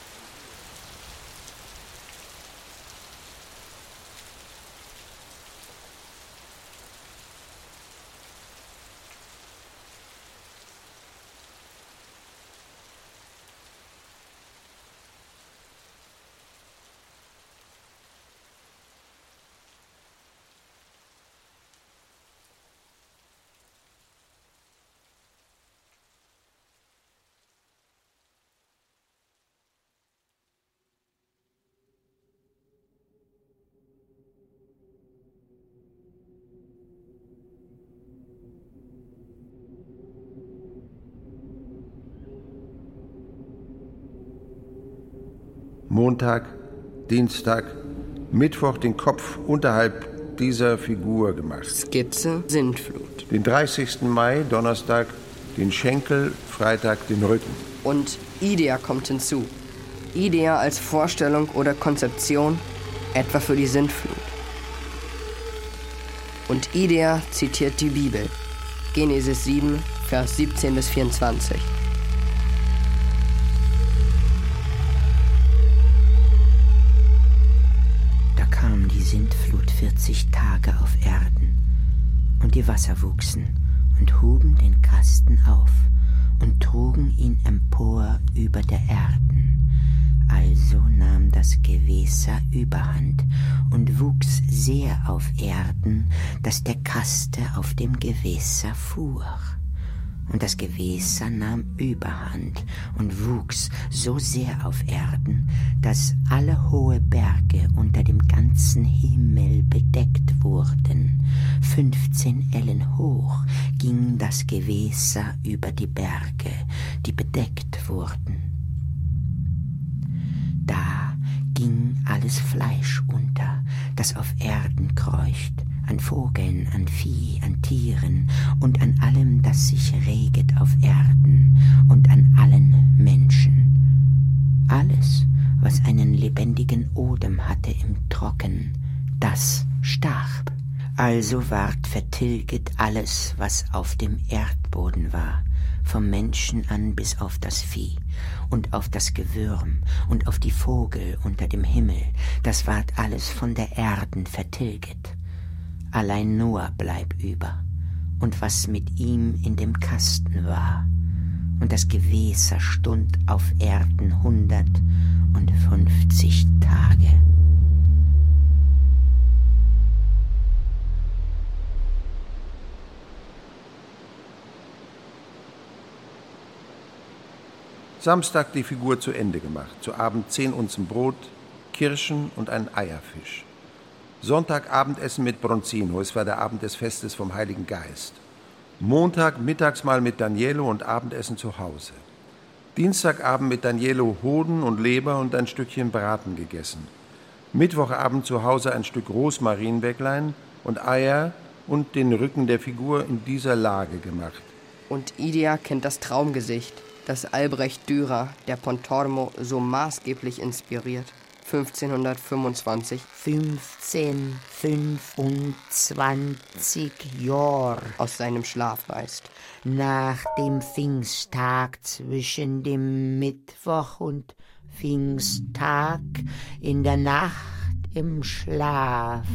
Montag, Dienstag, Mittwoch den Kopf unterhalb dieser Figur gemacht. Skizze, Sintflut. Den 30. Mai, Donnerstag, den Schenkel, Freitag den Rücken. Und Idea kommt hinzu. Idea als Vorstellung oder Konzeption, etwa für die Sintflut. Und Idea zitiert die Bibel. Genesis 7, Vers 17 bis 24. 40 Tage auf Erden, und die Wasser wuchsen und huben den Kasten auf und trugen ihn empor über der Erden. Also nahm das Gewässer überhand und wuchs sehr auf Erden, dass der Kaste auf dem Gewässer fuhr. Und das Gewässer nahm überhand und wuchs so sehr auf Erden, dass alle hohe Berge unter dem ganzen Himmel bedeckt wurden. Fünfzehn Ellen hoch ging das Gewässer über die Berge, die bedeckt wurden. Da ging alles Fleisch unter, das auf Erden kreucht, an Vogeln, an Vieh, an Tieren und an allem, das sich reget auf Erden und an allen Menschen. Alles, was einen lebendigen Odem hatte im Trocken, das starb. Also ward vertilget alles, was auf dem Erdboden war, vom Menschen an bis auf das Vieh und auf das Gewürm und auf die Vogel unter dem Himmel, das ward alles von der Erden vertilget. Allein Noah bleib über und was mit ihm in dem Kasten war. Und das Gewässer stund auf Erden hundert und fünfzig Tage. Samstag die Figur zu Ende gemacht. Zu Abend zehn Unzen Brot, Kirschen und ein Eierfisch. Sonntag Abendessen mit Bronzino. Es war der Abend des Festes vom Heiligen Geist. Montag Mittagsmahl mit Danielo und Abendessen zu Hause. Dienstagabend mit Danielo Hoden und Leber und ein Stückchen Braten gegessen. Mittwochabend zu Hause ein Stück Rosmarinbäcklein und Eier und den Rücken der Figur in dieser Lage gemacht. Und Idia kennt das Traumgesicht, das Albrecht Dürer, der Pontormo, so maßgeblich inspiriert. 1525 15, 25 Jahr aus seinem Schlaf weist. nach dem Pfingsttag zwischen dem Mittwoch und Pfingsttag in der Nacht im Schlaf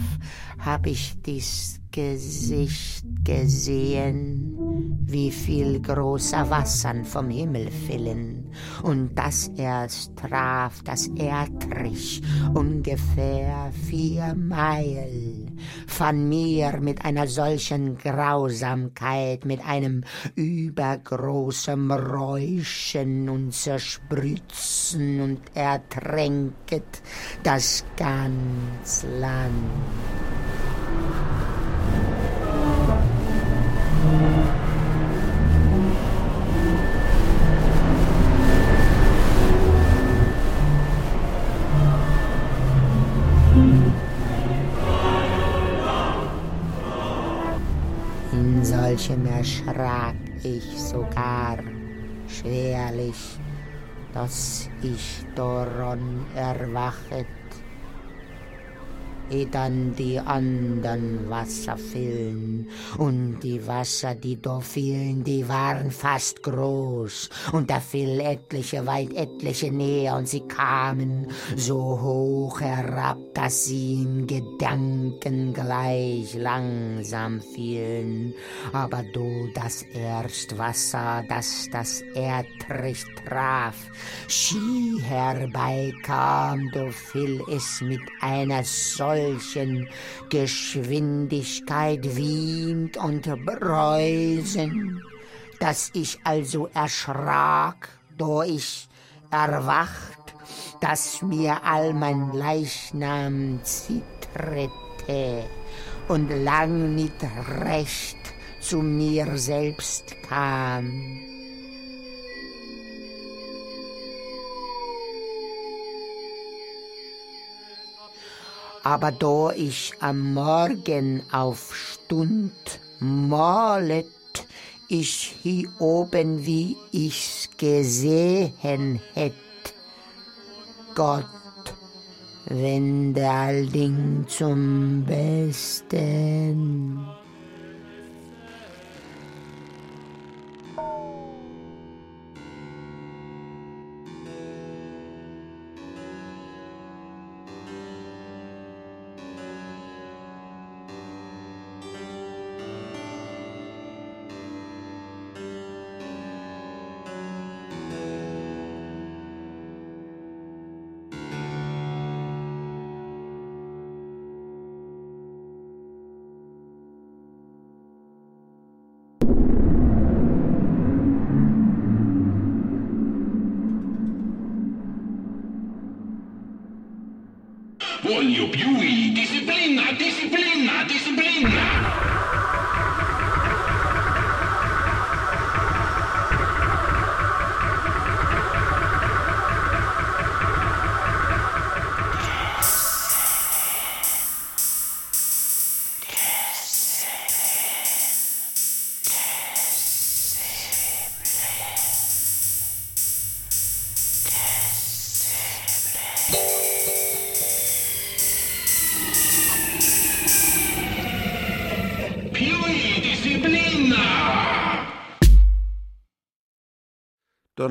hab ich dies Gesicht gesehen, wie viel großer Wassern vom Himmel fielen, und das erst traf das Erdrich ungefähr vier Meilen von mir mit einer solchen Grausamkeit, mit einem übergroßen Räuschen und Zerspritzen und ertränket das ganz Land. In solchem erschrak ich sogar schwerlich, dass ich daran erwachet, eh dann die andern Wasser fielen. Und die Wasser, die da fielen, die waren fast groß. Und da fiel etliche, weit etliche näher, und sie kamen so hoch herab, dass sie in Gedanken gleich langsam fielen. Aber du das erst Wasser, das das Erdreich traf, Ski herbeikam, du fiel es mit einer solchen Geschwindigkeit wiehend und brausend, dass ich also erschrak, da ich erwacht, dass mir all mein Leichnam zitterte und lang nicht recht zu mir selbst kam. Aber da ich am Morgen aufstund, malet ich hier oben, wie ich's gesehen hätt. Gott, wende all Ding zum Besten.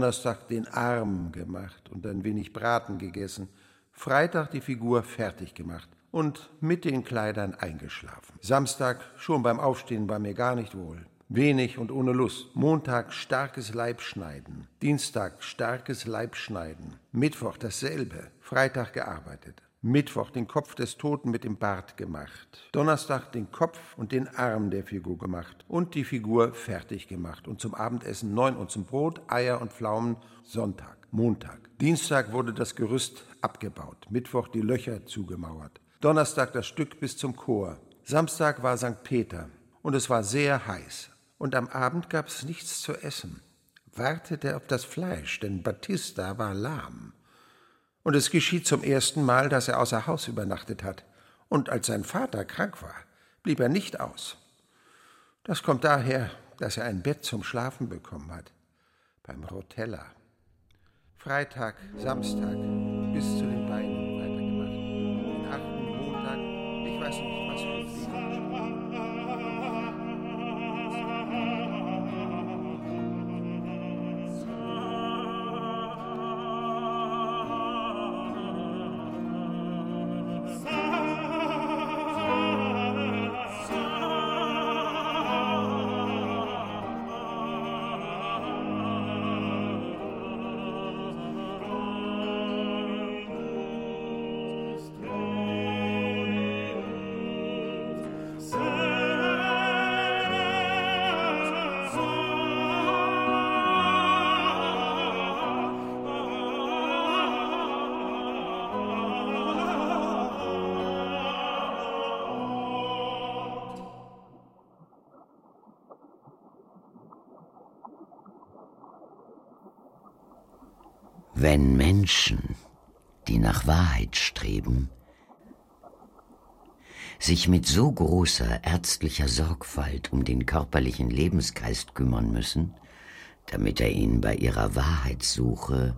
Donnerstag den Arm gemacht und ein wenig Braten gegessen. Freitag die Figur fertig gemacht und mit den Kleidern eingeschlafen. Samstag, schon beim Aufstehen, war mir gar nicht wohl. Wenig und ohne Lust. Montag starkes Leibschneiden. Dienstag starkes Leibschneiden. Mittwoch dasselbe. Freitag gearbeitet. Mittwoch den Kopf des Toten mit dem Bart gemacht. Donnerstag den Kopf und den Arm der Figur gemacht und die Figur fertig gemacht und zum Abendessen neun und zum Brot, Eier und Pflaumen Sonntag, Montag. Dienstag wurde das Gerüst abgebaut, Mittwoch die Löcher zugemauert. Donnerstag das Stück bis zum Chor. Samstag war St. Peter und es war sehr heiß. Und am Abend gab es nichts zu essen. Wartete auf das Fleisch, denn Battista war lahm. Und es geschieht zum ersten Mal, dass er außer Haus übernachtet hat. Und als sein Vater krank war, blieb er nicht aus. Das kommt daher, dass er ein Bett zum Schlafen bekommen hat. Beim Rotella. Freitag, Samstag, bis zu den Beinen weitergemacht. Den achten Montag, ich weiß nicht, was für Fliegen. Wenn Menschen, die nach Wahrheit streben, sich mit so großer ärztlicher Sorgfalt um den körperlichen Lebensgeist kümmern müssen, damit er ihnen bei ihrer Wahrheitssuche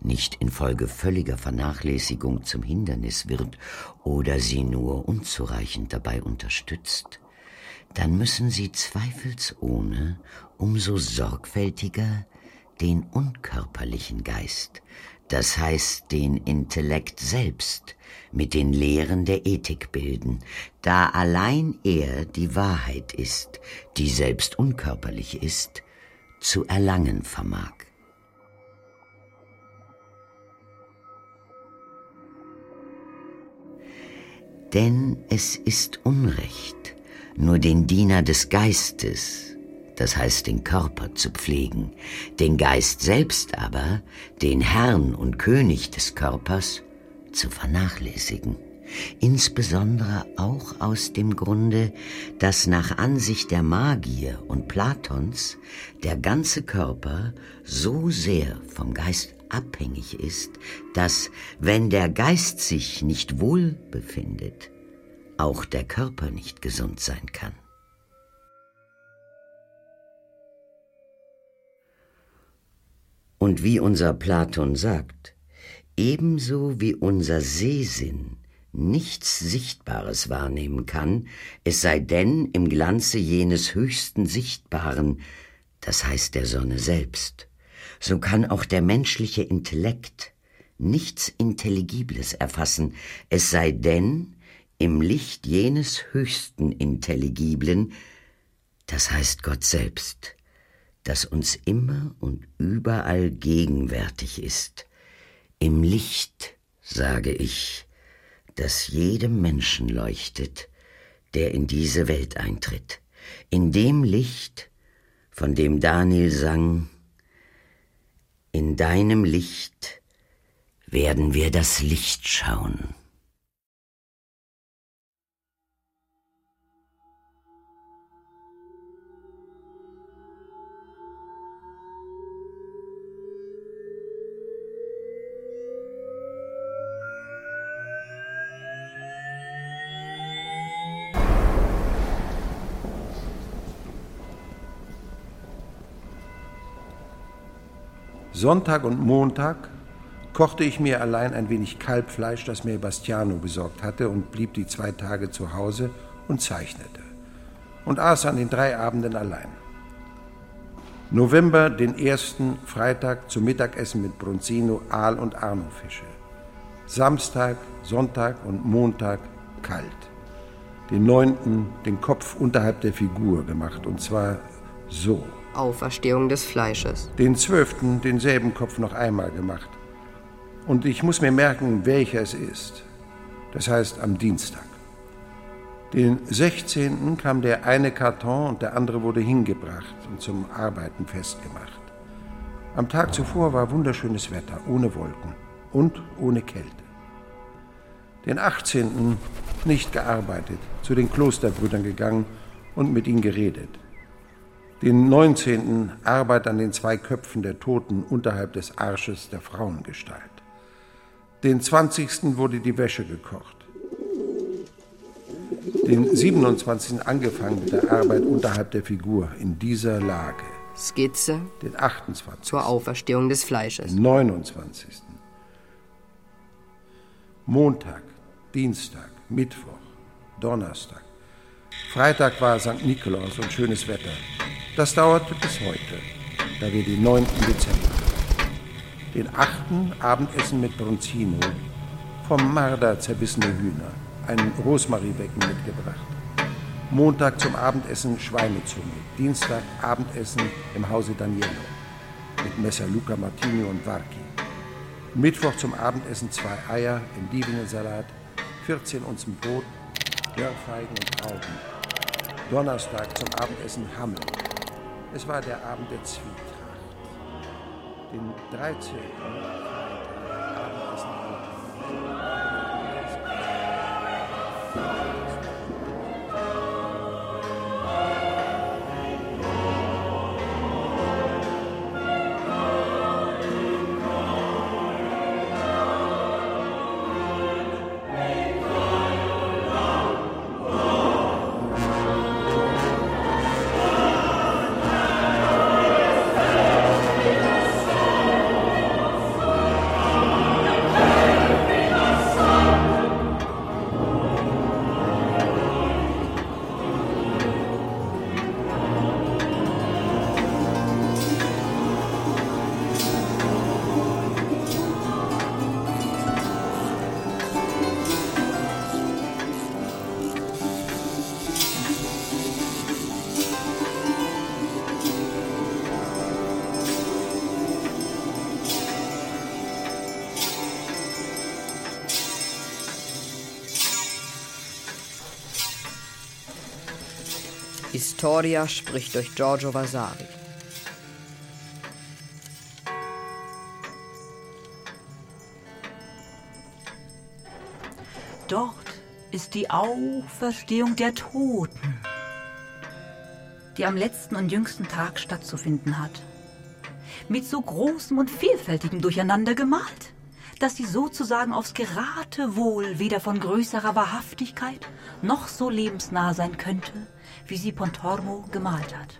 nicht infolge völliger Vernachlässigung zum Hindernis wird oder sie nur unzureichend dabei unterstützt, dann müssen sie zweifelsohne umso sorgfältiger den unkörperlichen Geist, das heißt den Intellekt selbst, mit den Lehren der Ethik bilden, da allein er die Wahrheit ist, die selbst unkörperlich ist, zu erlangen vermag. Denn es ist Unrecht, nur den Diener des Geistes, das heißt den Körper zu pflegen, den Geist selbst aber, den Herrn und König des Körpers, zu vernachlässigen. Insbesondere auch aus dem Grunde, dass nach Ansicht der Magier und Platons der ganze Körper so sehr vom Geist abhängig ist, dass, wenn der Geist sich nicht wohl befindet, auch der Körper nicht gesund sein kann. Und wie unser Platon sagt, ebenso wie unser Sehsinn nichts Sichtbares wahrnehmen kann, es sei denn im Glanze jenes höchsten Sichtbaren, das heißt der Sonne selbst, so kann auch der menschliche Intellekt nichts Intelligibles erfassen, es sei denn im Licht jenes höchsten Intelligiblen, das heißt Gott selbst das uns immer und überall gegenwärtig ist. Im Licht, sage ich, das jedem Menschen leuchtet, der in diese Welt eintritt. In dem Licht, von dem Daniel sang, in deinem Licht werden wir das Licht schauen. Sonntag und Montag kochte ich mir allein ein wenig Kalbfleisch, das mir Bastiano besorgt hatte, und blieb die zwei Tage zu Hause und zeichnete. Und aß an den drei Abenden allein. November, den ersten Freitag zum Mittagessen mit Bronzino, Aal und Arno-Fische. Samstag, Sonntag und Montag kalt. Den neunten den Kopf unterhalb der Figur gemacht, und zwar so. Auferstehung des Fleisches. Den zwölften denselben Kopf noch einmal gemacht. Und ich muss mir merken, welcher es ist. Das heißt am Dienstag. Den 16. kam der eine Karton und der andere wurde hingebracht und zum Arbeiten festgemacht. Am Tag zuvor war wunderschönes Wetter, ohne Wolken und ohne Kälte. Den 18. nicht gearbeitet, zu den Klosterbrüdern gegangen und mit ihnen geredet. Den 19. Arbeit an den zwei Köpfen der Toten unterhalb des Arsches der Frauengestalt. Den 20. wurde die Wäsche gekocht. Den 27. angefangen mit der Arbeit unterhalb der Figur in dieser Lage. Skizze Den 28. zur Auferstehung des Fleisches. Den 29. Montag, Dienstag, Mittwoch, Donnerstag. Freitag war St. Nikolaus und schönes Wetter. Das dauerte bis heute, da wir den 9. Dezember. Den 8. Abendessen mit Bronzino, vom Marder zerbissene Hühner, ein Rosmarinbecken mitgebracht. Montag zum Abendessen Schweinezunge, Dienstag Abendessen im Hause Daniello mit Messer Luca Martini und Varchi. Mittwoch zum Abendessen zwei Eier, Endivensalat, 14 Unzen Brot, Dörrfeigen und Trauben. Donnerstag zum Abendessen Hammel. Es war der Abend der Zwietracht. Den 13. Freitag Abendessen Historia spricht durch Giorgio Vasari. Dort ist die Auferstehung der Toten, die am letzten und jüngsten Tag stattzufinden hat. Mit so großem und vielfältigem Durcheinander gemalt, dass sie sozusagen aufs Geratewohl weder von größerer Wahrhaftigkeit noch so lebensnah sein könnte, wie sie Pontormo gemalt hat.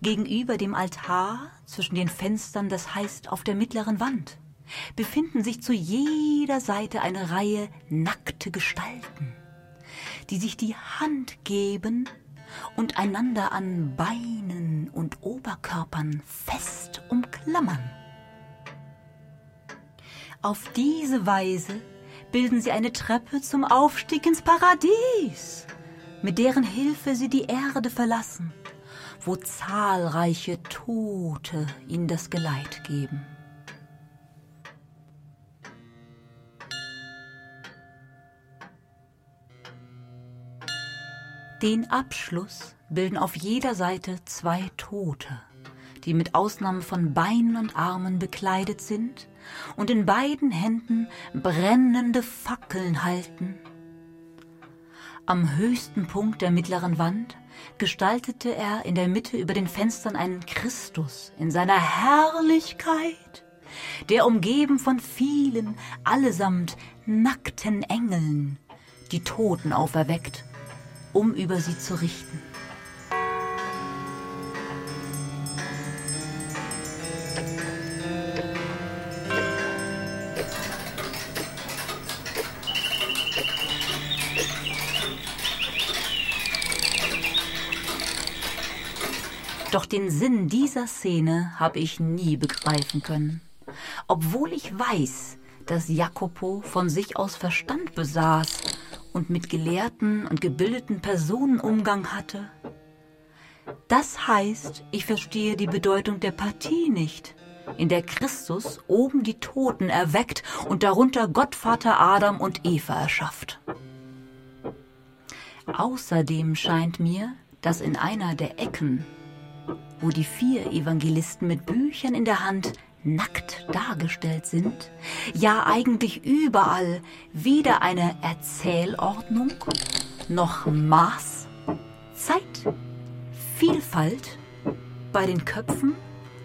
Gegenüber dem Altar, zwischen den Fenstern, das heißt auf der mittleren Wand, befinden sich zu jeder Seite eine Reihe nackte Gestalten, die sich die Hand geben und einander an Beinen und Oberkörpern fest umklammern. Auf diese Weise bilden sie eine Treppe zum Aufstieg ins Paradies, mit deren Hilfe sie die Erde verlassen, wo zahlreiche Tote ihnen das Geleit geben. Den Abschluss bilden auf jeder Seite zwei Tote, die mit Ausnahme von Beinen und Armen bekleidet sind und in beiden Händen brennende Fackeln halten. Am höchsten Punkt der mittleren Wand gestaltete er in der Mitte über den Fenstern einen Christus in seiner Herrlichkeit, der umgeben von vielen, allesamt nackten Engeln, die Toten auferweckt um über sie zu richten. Doch den Sinn dieser Szene habe ich nie begreifen können. Obwohl ich weiß, dass Jacopo von sich aus Verstand besaß und mit gelehrten und gebildeten Personen Umgang hatte. Das heißt, ich verstehe die Bedeutung der Partie nicht, in der Christus oben die Toten erweckt und darunter Gottvater Adam und Eva erschafft. Außerdem scheint mir, dass in einer der Ecken wo die vier Evangelisten mit Büchern in der Hand nackt dargestellt sind, ja eigentlich überall. Weder eine Erzählordnung noch Maß, Zeit, Vielfalt. Bei den Köpfen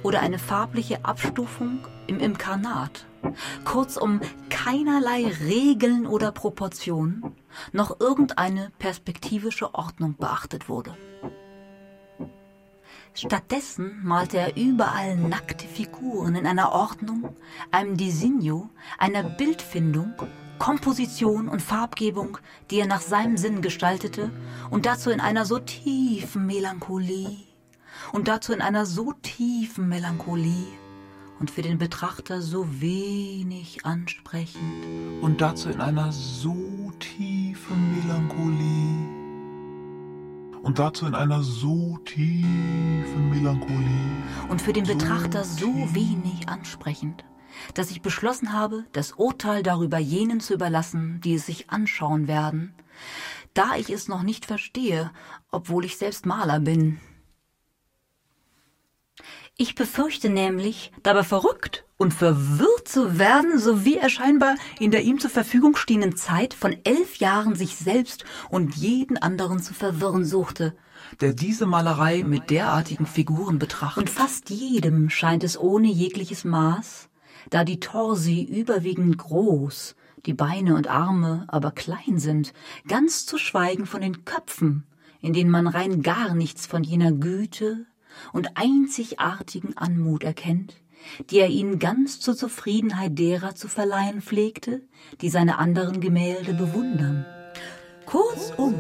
oder eine farbliche Abstufung im Imkarnat. Kurzum keinerlei Regeln oder Proportionen, noch irgendeine perspektivische Ordnung beachtet wurde. Stattdessen malte er überall nackte Figuren in einer Ordnung, einem Designo, einer Bildfindung, Komposition und Farbgebung, die er nach seinem Sinn gestaltete und dazu in einer so tiefen Melancholie und dazu in einer so tiefen Melancholie und für den Betrachter so wenig ansprechend. Und dazu in einer so tiefen Melancholie und dazu in einer so tiefen Melancholie. Und für den Betrachter so wenig ansprechend, dass ich beschlossen habe, das Urteil darüber jenen zu überlassen, die es sich anschauen werden, da ich es noch nicht verstehe, obwohl ich selbst Maler bin. Ich befürchte nämlich, dabei verrückt und verwirrt zu werden, so wie er scheinbar in der ihm zur Verfügung stehenden Zeit von elf Jahren sich selbst und jeden anderen zu verwirren suchte, der diese Malerei mit derartigen Figuren betrachtet. Und fast jedem scheint es ohne jegliches Maß, da die Torsi überwiegend groß, die Beine und Arme aber klein sind, ganz zu schweigen von den Köpfen, in denen man rein gar nichts von jener Güte, und einzigartigen Anmut erkennt, die er ihnen ganz zur Zufriedenheit derer zu verleihen pflegte, die seine anderen Gemälde bewundern. Kurzum,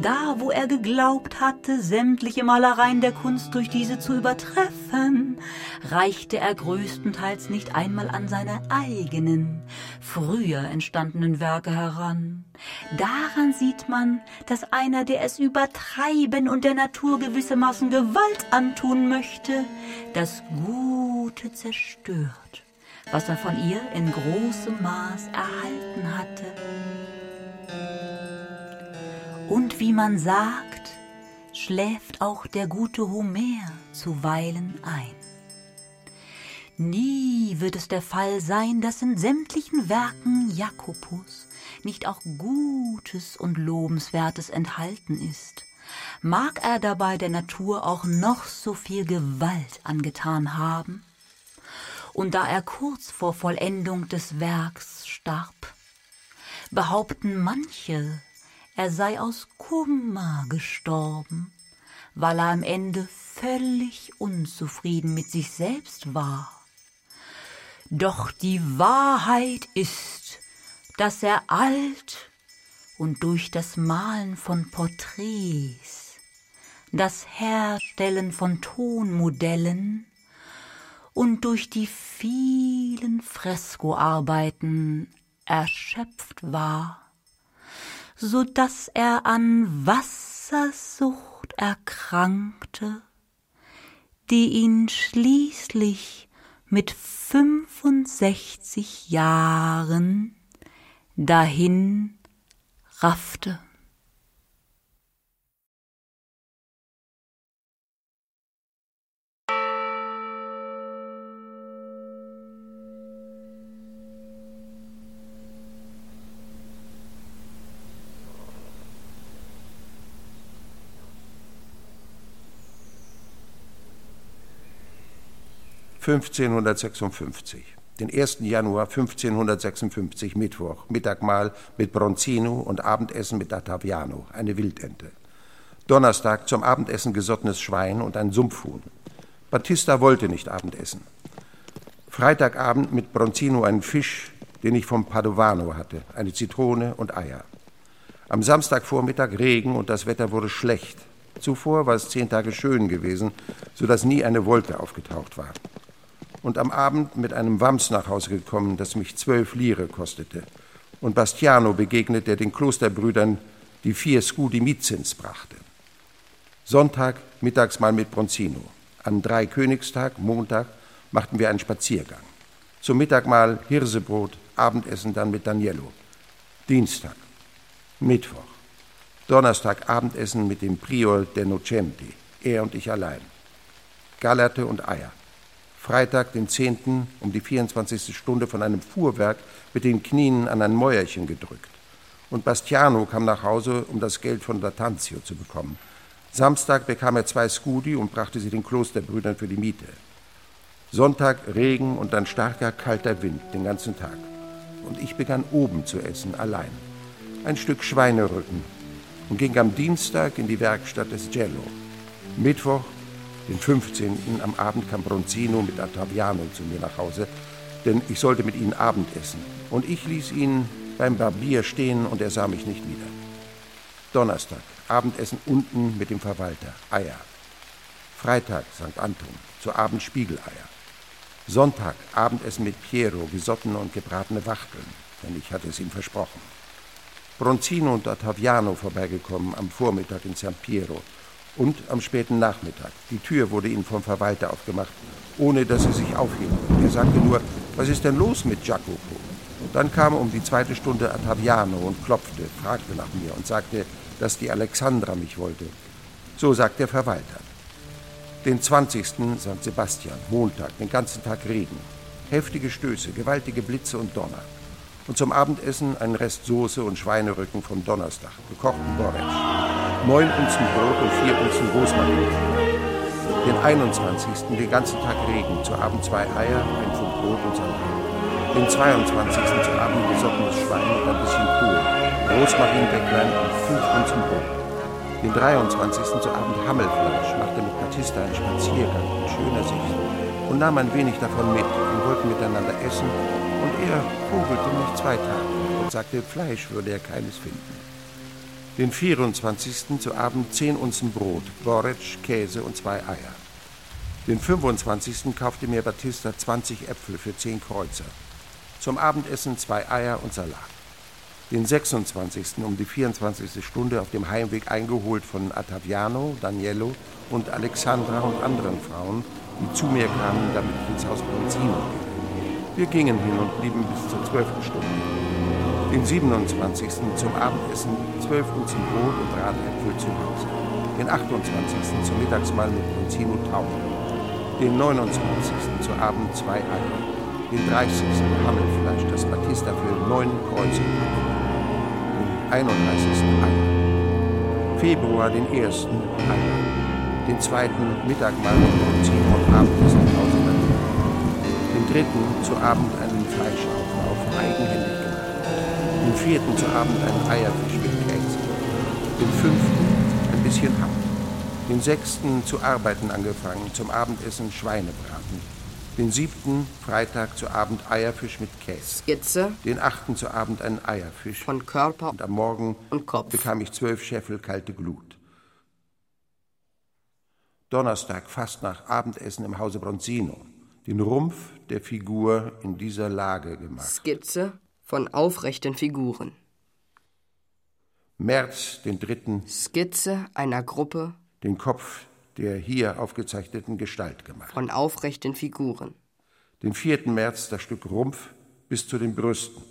da wo er geglaubt hatte, sämtliche Malereien der Kunst durch diese zu übertreffen, reichte er größtenteils nicht einmal an seine eigenen, früher entstandenen Werke heran. Daran sieht man, dass einer, der es übertreiben und der Natur gewissermaßen Gewalt antun möchte, das Gute zerstört, was er von ihr in großem Maß erhalten hatte. Und wie man sagt, schläft auch der gute Homer zuweilen ein. Nie wird es der Fall sein, dass in sämtlichen Werken Jakobus nicht auch Gutes und Lobenswertes enthalten ist, mag er dabei der Natur auch noch so viel Gewalt angetan haben. Und da er kurz vor Vollendung des Werks starb, behaupten manche, er sei aus Kummer gestorben, weil er am Ende völlig unzufrieden mit sich selbst war. Doch die Wahrheit ist, dass er alt und durch das Malen von Porträts, das Herstellen von Tonmodellen und durch die vielen Freskoarbeiten erschöpft war so dass er an Wassersucht erkrankte, die ihn schließlich mit fünfundsechzig Jahren dahin raffte. 1556. den 1. Januar 1556, Mittwoch, Mittagmahl mit Bronzino und Abendessen mit Ottaviano, eine Wildente. Donnerstag zum Abendessen gesottenes Schwein und ein Sumpfhuhn. Battista wollte nicht Abendessen. Freitagabend mit Bronzino einen Fisch, den ich vom Padovano hatte, eine Zitrone und Eier. Am Samstagvormittag Regen und das Wetter wurde schlecht. Zuvor war es zehn Tage schön gewesen, so dass nie eine Wolke aufgetaucht war. Und am Abend mit einem Wams nach Hause gekommen, das mich zwölf Lire kostete. Und Bastiano begegnet, der den Klosterbrüdern die vier Scudi Mietzins brachte. Sonntag Mittagsmahl mit Bronzino. Am Dreikönigstag, Montag, machten wir einen Spaziergang. Zum Mittagmahl Hirsebrot, Abendessen dann mit Daniello. Dienstag, Mittwoch, Donnerstag Abendessen mit dem Prior der Nocenti, er und ich allein. Gallerte und Eier. Freitag, den 10. um die 24. Stunde von einem Fuhrwerk mit den Knien an ein Mäuerchen gedrückt. Und Bastiano kam nach Hause, um das Geld von Lattanzio zu bekommen. Samstag bekam er zwei Scudi und brachte sie den Klosterbrüdern für die Miete. Sonntag Regen und dann starker, kalter Wind den ganzen Tag. Und ich begann oben zu essen, allein. Ein Stück Schweinerücken und ging am Dienstag in die Werkstatt des Gello. Mittwoch, den 15. am Abend kam Bronzino mit Ottaviano zu mir nach Hause, denn ich sollte mit ihnen Abendessen. Und ich ließ ihn beim Barbier stehen und er sah mich nicht wieder. Donnerstag, Abendessen unten mit dem Verwalter, Eier. Freitag, St. Anton, zu Abend Spiegeleier. Sonntag, Abendessen mit Piero, gesottene und gebratene Wachteln, denn ich hatte es ihm versprochen. Bronzino und Ottaviano vorbeigekommen am Vormittag in San Piero und am späten Nachmittag. Die Tür wurde ihnen vom Verwalter aufgemacht, ohne dass sie sich aufhielten. Er sagte nur, was ist denn los mit Jacopo? Dann kam um die zweite Stunde Ottaviano und klopfte, fragte nach mir und sagte, dass die Alexandra mich wollte. So sagt der Verwalter. Den 20. St. Sebastian, Montag, den ganzen Tag Regen. Heftige Stöße, gewaltige Blitze und Donner. Und zum Abendessen ein Rest Soße und Schweinerücken vom Donnerstag, gekochten Borretsch. Neun Unzen Brot und vier Unzen Rosmarin. Den 21. den ganzen Tag Regen, zu Abend zwei Eier, ein Pfund Brot und Salat. Den 22. zu Abend gesottenes Schwein und ein bisschen Kohl, Rosmarinbäcklein und fünf Unzen Brot. Den 23. zu Abend Hammelfleisch, machte mit Batista einen Spaziergang in schöner Sicht und nahm ein wenig davon mit. Wir wollten miteinander essen und er vogelte mich zwei Tage und sagte, Fleisch würde er keines finden. Den 24. zu Abend zehn Unzen Brot, Borretsch, Käse und zwei Eier. Den 25. kaufte mir Batista 20 Äpfel für zehn Kreuzer. Zum Abendessen zwei Eier und Salat. Den 26. um die 24. Stunde auf dem Heimweg eingeholt von Ottaviano, Daniello und Alexandra und anderen Frauen, die zu mir kamen, damit ich ins Haus Bronzino gehe. Wir gingen hin und blieben bis zur 12. Stunde. Den 27. zum Abendessen 12 Unzen Brot und Bratäpfel zu Hause. Den 28. zum Mittagsmahl mit Bronzino Tauben. Den 29. zu Abend zwei Eier. Den 30. Hammelfleisch, das Batista für neun Kreuze Den 31. Eier. Februar den 1. Eier. Den 2. Mittagmahl mit Bronzino und Abendessen Hause den dritten zu Abend einen Fleischauflauf eigenhändig. Den vierten zu Abend einen Eierfisch mit Käse. Den fünften ein bisschen Hamm. Den sechsten zu arbeiten angefangen, zum Abendessen Schweinebraten. Den siebten Freitag zu Abend Eierfisch mit Käse. Skizze. Den achten zu Abend einen Eierfisch. Von Körper und am Morgen und Kopf. bekam ich zwölf Scheffel kalte Glut. Donnerstag fast nach Abendessen im Hause Bronzino den Rumpf der Figur in dieser Lage gemacht. Skizze von aufrechten Figuren. März, den dritten. Skizze einer Gruppe. Den Kopf der hier aufgezeichneten Gestalt gemacht. Von aufrechten Figuren. Den 4. März das Stück Rumpf bis zu den Brüsten.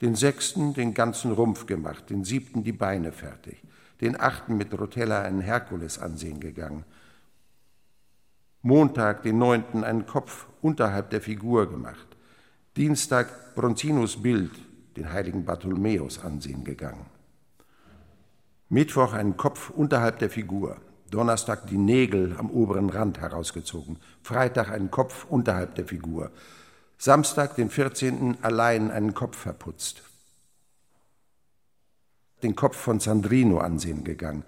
Den 6. den ganzen Rumpf gemacht, den 7. die Beine fertig, den 8. mit Rotella einen Herkules ansehen gegangen, Montag, den 9. einen Kopf unterhalb der Figur gemacht. Dienstag Bronzinos Bild, den heiligen Bartholomäus, ansehen gegangen. Mittwoch einen Kopf unterhalb der Figur. Donnerstag die Nägel am oberen Rand herausgezogen, Freitag einen Kopf unterhalb der Figur, Samstag, den 14. allein einen Kopf verputzt, den Kopf von Sandrino ansehen gegangen.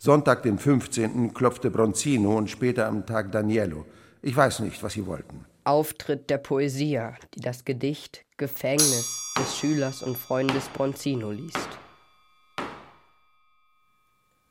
Sonntag, den 15. klopfte Bronzino und später am Tag Daniello. Ich weiß nicht, was sie wollten. Auftritt der Poesia, die das Gedicht Gefängnis des Schülers und Freundes Bronzino liest.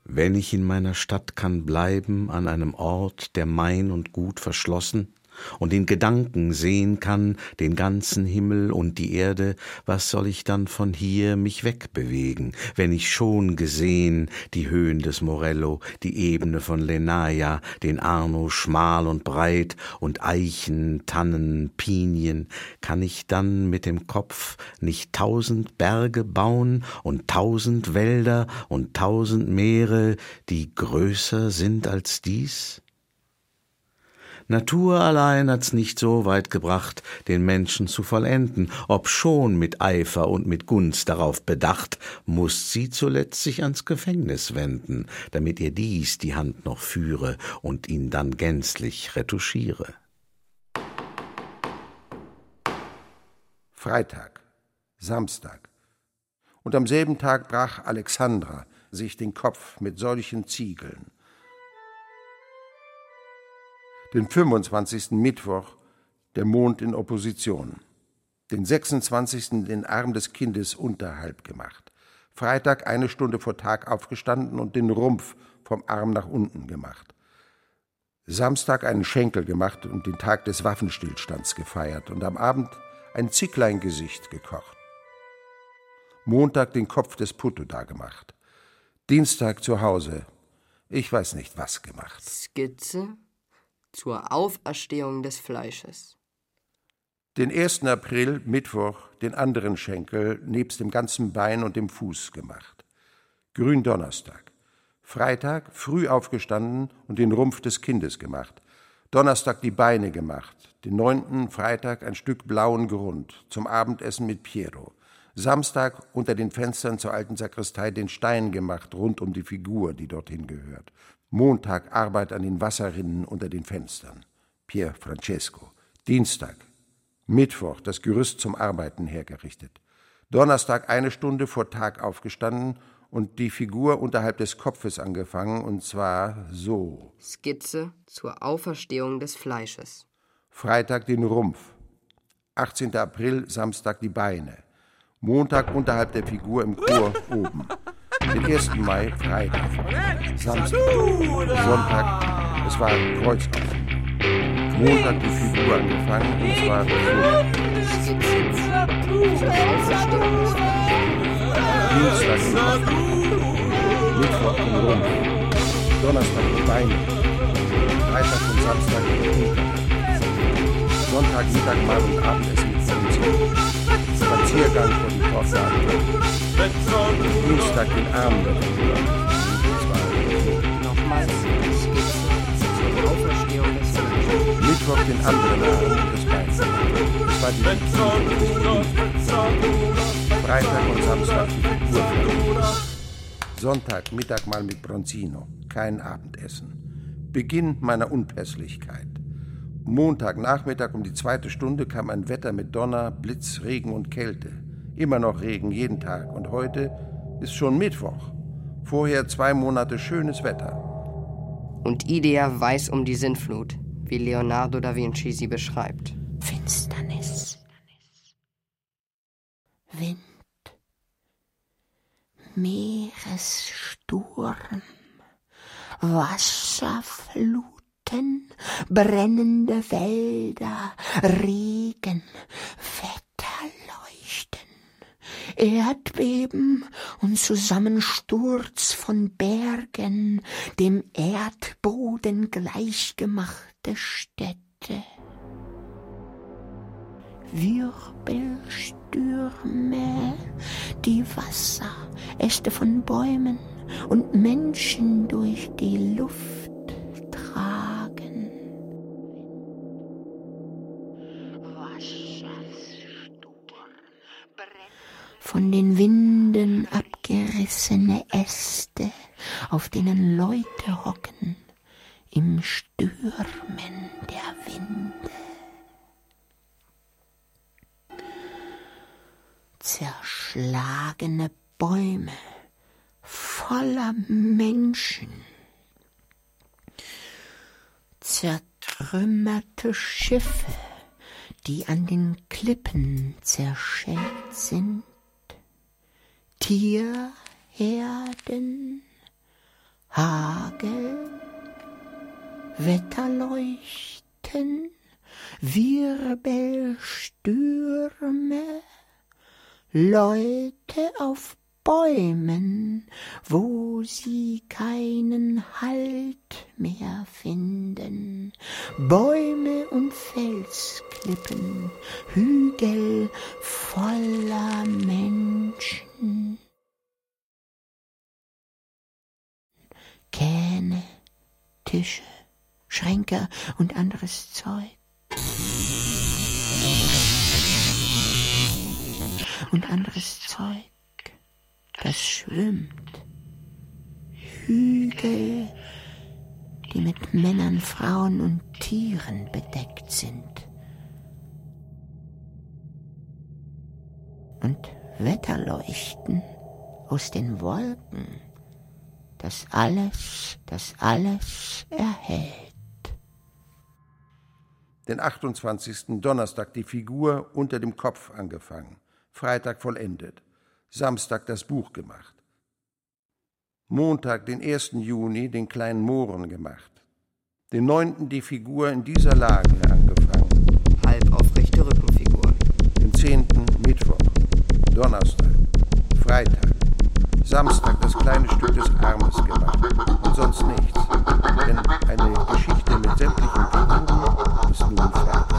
Wenn ich in meiner Stadt kann bleiben, an einem Ort, der mein und gut verschlossen, und in Gedanken sehen kann den ganzen Himmel und die Erde, was soll ich dann von hier mich wegbewegen, wenn ich schon gesehen die Höhen des Morello, die Ebene von Lenaya, den Arno schmal und breit und Eichen, Tannen, Pinien, kann ich dann mit dem Kopf nicht tausend Berge bauen und tausend Wälder und tausend Meere, die größer sind als dies? Natur allein hat's nicht so weit gebracht, den Menschen zu vollenden, obschon mit Eifer und mit Gunst darauf bedacht, musst sie zuletzt sich ans Gefängnis wenden, damit ihr dies die Hand noch führe und ihn dann gänzlich retuschiere. Freitag, Samstag. Und am selben Tag brach Alexandra sich den Kopf mit solchen Ziegeln den 25. Mittwoch der Mond in Opposition, den 26. den Arm des Kindes unterhalb gemacht, Freitag eine Stunde vor Tag aufgestanden und den Rumpf vom Arm nach unten gemacht, Samstag einen Schenkel gemacht und den Tag des Waffenstillstands gefeiert und am Abend ein Zickleingesicht gekocht, Montag den Kopf des Putto gemacht, Dienstag zu Hause, ich weiß nicht was gemacht. Skizze zur Auferstehung des Fleisches. Den 1. April, Mittwoch, den anderen Schenkel nebst dem ganzen Bein und dem Fuß gemacht. Gründonnerstag. Freitag früh aufgestanden und den Rumpf des Kindes gemacht. Donnerstag die Beine gemacht. Den 9. Freitag ein Stück blauen Grund zum Abendessen mit Piero. Samstag unter den Fenstern zur alten Sakristei den Stein gemacht, rund um die Figur, die dorthin gehört. Montag Arbeit an den Wasserrinnen unter den Fenstern. Pier Francesco. Dienstag. Mittwoch das Gerüst zum Arbeiten hergerichtet. Donnerstag eine Stunde vor Tag aufgestanden und die Figur unterhalb des Kopfes angefangen, und zwar so. Skizze zur Auferstehung des Fleisches. Freitag den Rumpf. 18. April, Samstag die Beine. Montag unterhalb der Figur im Chor oben den 1. Mai Freitag, Samstag, Sonntag, es war Kreuzauf. Montag die Figur angefangen und zwar Dienstag den Kopf, Mittwoch den Rumpf, Donnerstag die Beine, Freitag und Samstag Unterleib, Sonntag, Mittag, Mahl und Abendessen mit Funktion, Spaziergang vor die Pforte Dienstag den Arm Nochmals Skizze des Fleisches. Mittwoch den anderen Arm des Beins. Die Freitag und Samstag die Figur. Sonntag Mittag mal mit Bronzino. Kein Abendessen. Beginn meiner Unpässlichkeit. Montag Nachmittag um die zweite Stunde kam ein Wetter mit Donner, Blitz, Regen und Kälte. Immer noch Regen jeden Tag. Und heute ist schon Mittwoch. Vorher zwei Monate schönes Wetter. Und Idea weiß um die Sintflut, wie Leonardo da Vinci sie beschreibt. Finsternis. Wind. Meeressturm. Wasserfluten. Brennende Wälder. Regen. Wetterleuchten. Erdbeben und Zusammensturz von Bergen, dem Erdboden gleichgemachte Städte. Wirbelstürme, die Wasseräste von Bäumen und Menschen durch die Luft tragen. Von den Winden abgerissen vergessene Äste, auf denen Leute hocken, im Stürmen der Winde. Zerschlagene Bäume voller Menschen, zertrümmerte Schiffe, die an den Klippen zerschellt sind, Tierherden, Hagel, Wetterleuchten, Wirbelstürme, Leute auf Bäumen, wo sie keinen Halt mehr finden, Bäume und Felsklippen, Hügel voller Menschen. Kähne, Tische, Schränke und anderes Zeug. Und anderes Zeug das schwimmt. Hügel, die mit Männern, Frauen und Tieren bedeckt sind. Und Wetterleuchten aus den Wolken, das alles, das alles erhält. Den 28. Donnerstag die Figur unter dem Kopf angefangen, Freitag vollendet. Samstag das Buch gemacht. Montag, den 1. Juni, den kleinen Mohren gemacht. Den 9. die Figur in dieser Lage angefangen. Halbaufrechte Rückenfigur. Den 10. Mittwoch. Donnerstag. Freitag. Samstag das kleine Stück des Armes gemacht. Und sonst nichts. Denn eine Geschichte mit sämtlichen Figuren ist nun fertig.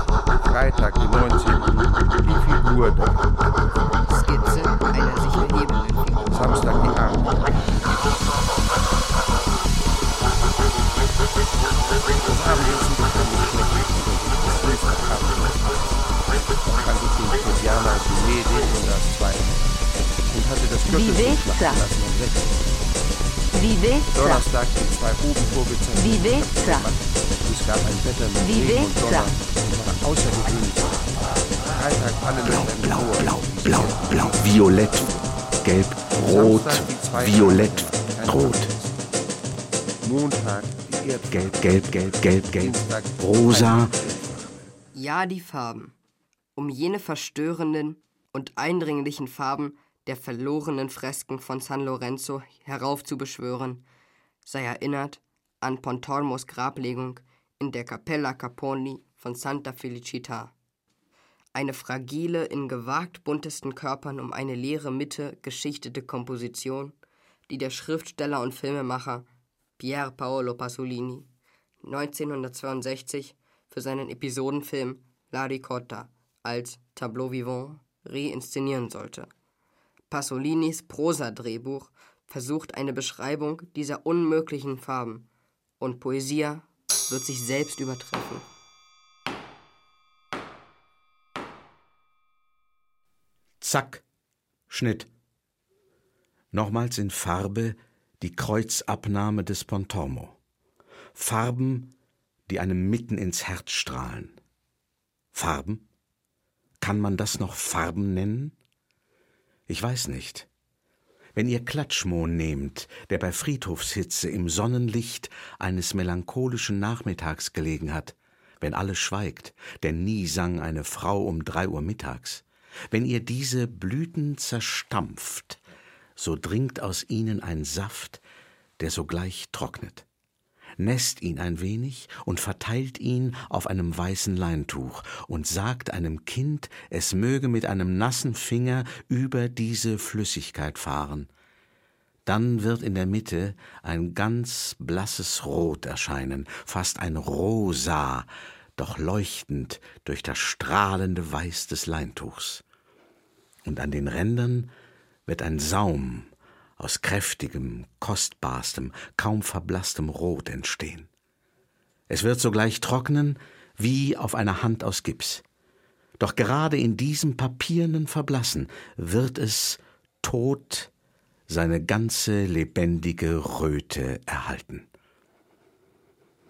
Freitag, den 19. die Figur da. Skizze Vivezza. Vivezza, Donnerstag die zwei oben vorgezeichneten Vivezza. Es gab ein Wetter mit Regen und Vivezza. Donner und war außergewöhnlich. Freitag alle Blau, Chor. blau, blau, blau, violett, gelb, rot, violett, rot, Montag die Erd gelb, gelb, gelb, gelb, gelb, Dienstag rosa, Ja, die Farben. Um jene verstörenden und eindringlichen Farben der verlorenen Fresken von San Lorenzo heraufzubeschwören, sei erinnert an Pontormos Grablegung in der Cappella Caponi von Santa Felicita. Eine fragile, in gewagt buntesten Körpern um eine leere Mitte geschichtete Komposition, die der Schriftsteller und Filmemacher Pier Paolo Pasolini 1962 für seinen Episodenfilm La Ricotta als Tableau vivant reinszenieren sollte. Pasolinis Prosa-Drehbuch versucht eine Beschreibung dieser unmöglichen Farben und Poesia wird sich selbst übertreffen. zack, Schnitt. Nochmals in Farbe die Kreuzabnahme des Pontormo. Farben, die einem mitten ins Herz strahlen. Farben? Kann man das noch Farben nennen? Ich weiß nicht. Wenn ihr Klatschmohn nehmt, der bei Friedhofshitze im Sonnenlicht eines melancholischen Nachmittags gelegen hat, wenn alles schweigt, denn nie sang eine Frau um drei Uhr mittags, wenn ihr diese Blüten zerstampft, so dringt aus ihnen ein Saft, der sogleich trocknet. Nässt ihn ein wenig und verteilt ihn auf einem weißen Leintuch und sagt einem Kind, es möge mit einem nassen Finger über diese Flüssigkeit fahren. Dann wird in der Mitte ein ganz blasses Rot erscheinen, fast ein Rosa, doch leuchtend durch das strahlende Weiß des Leintuchs. Und an den Rändern wird ein Saum aus kräftigem, kostbarstem, kaum verblasstem Rot entstehen. Es wird sogleich trocknen wie auf einer Hand aus Gips. Doch gerade in diesem papiernen Verblassen wird es tot seine ganze lebendige Röte erhalten.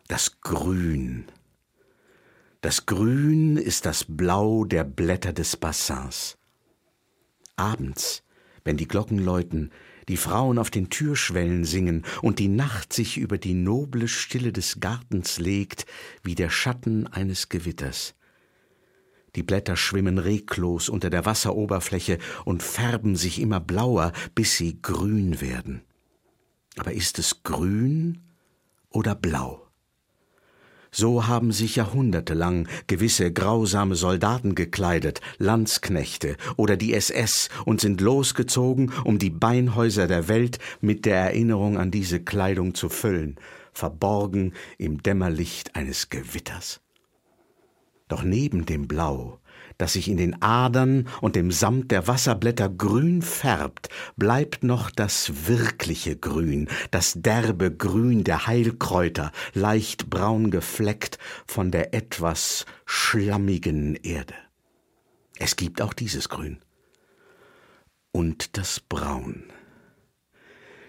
Das Grün. Das Grün ist das Blau der Blätter des Bassins. Abends, wenn die Glocken läuten, die Frauen auf den Türschwellen singen und die Nacht sich über die noble Stille des Gartens legt wie der Schatten eines Gewitters. Die Blätter schwimmen reglos unter der Wasseroberfläche und färben sich immer blauer, bis sie grün werden. Aber ist es grün oder blau? So haben sich jahrhundertelang gewisse grausame Soldaten gekleidet, Landsknechte oder die SS und sind losgezogen, um die Beinhäuser der Welt mit der Erinnerung an diese Kleidung zu füllen, verborgen im Dämmerlicht eines Gewitters. Doch neben dem Blau, das sich in den Adern und dem Samt der Wasserblätter grün färbt, bleibt noch das wirkliche Grün, das derbe Grün der Heilkräuter, leicht braun gefleckt von der etwas schlammigen Erde. Es gibt auch dieses Grün. Und das Braun.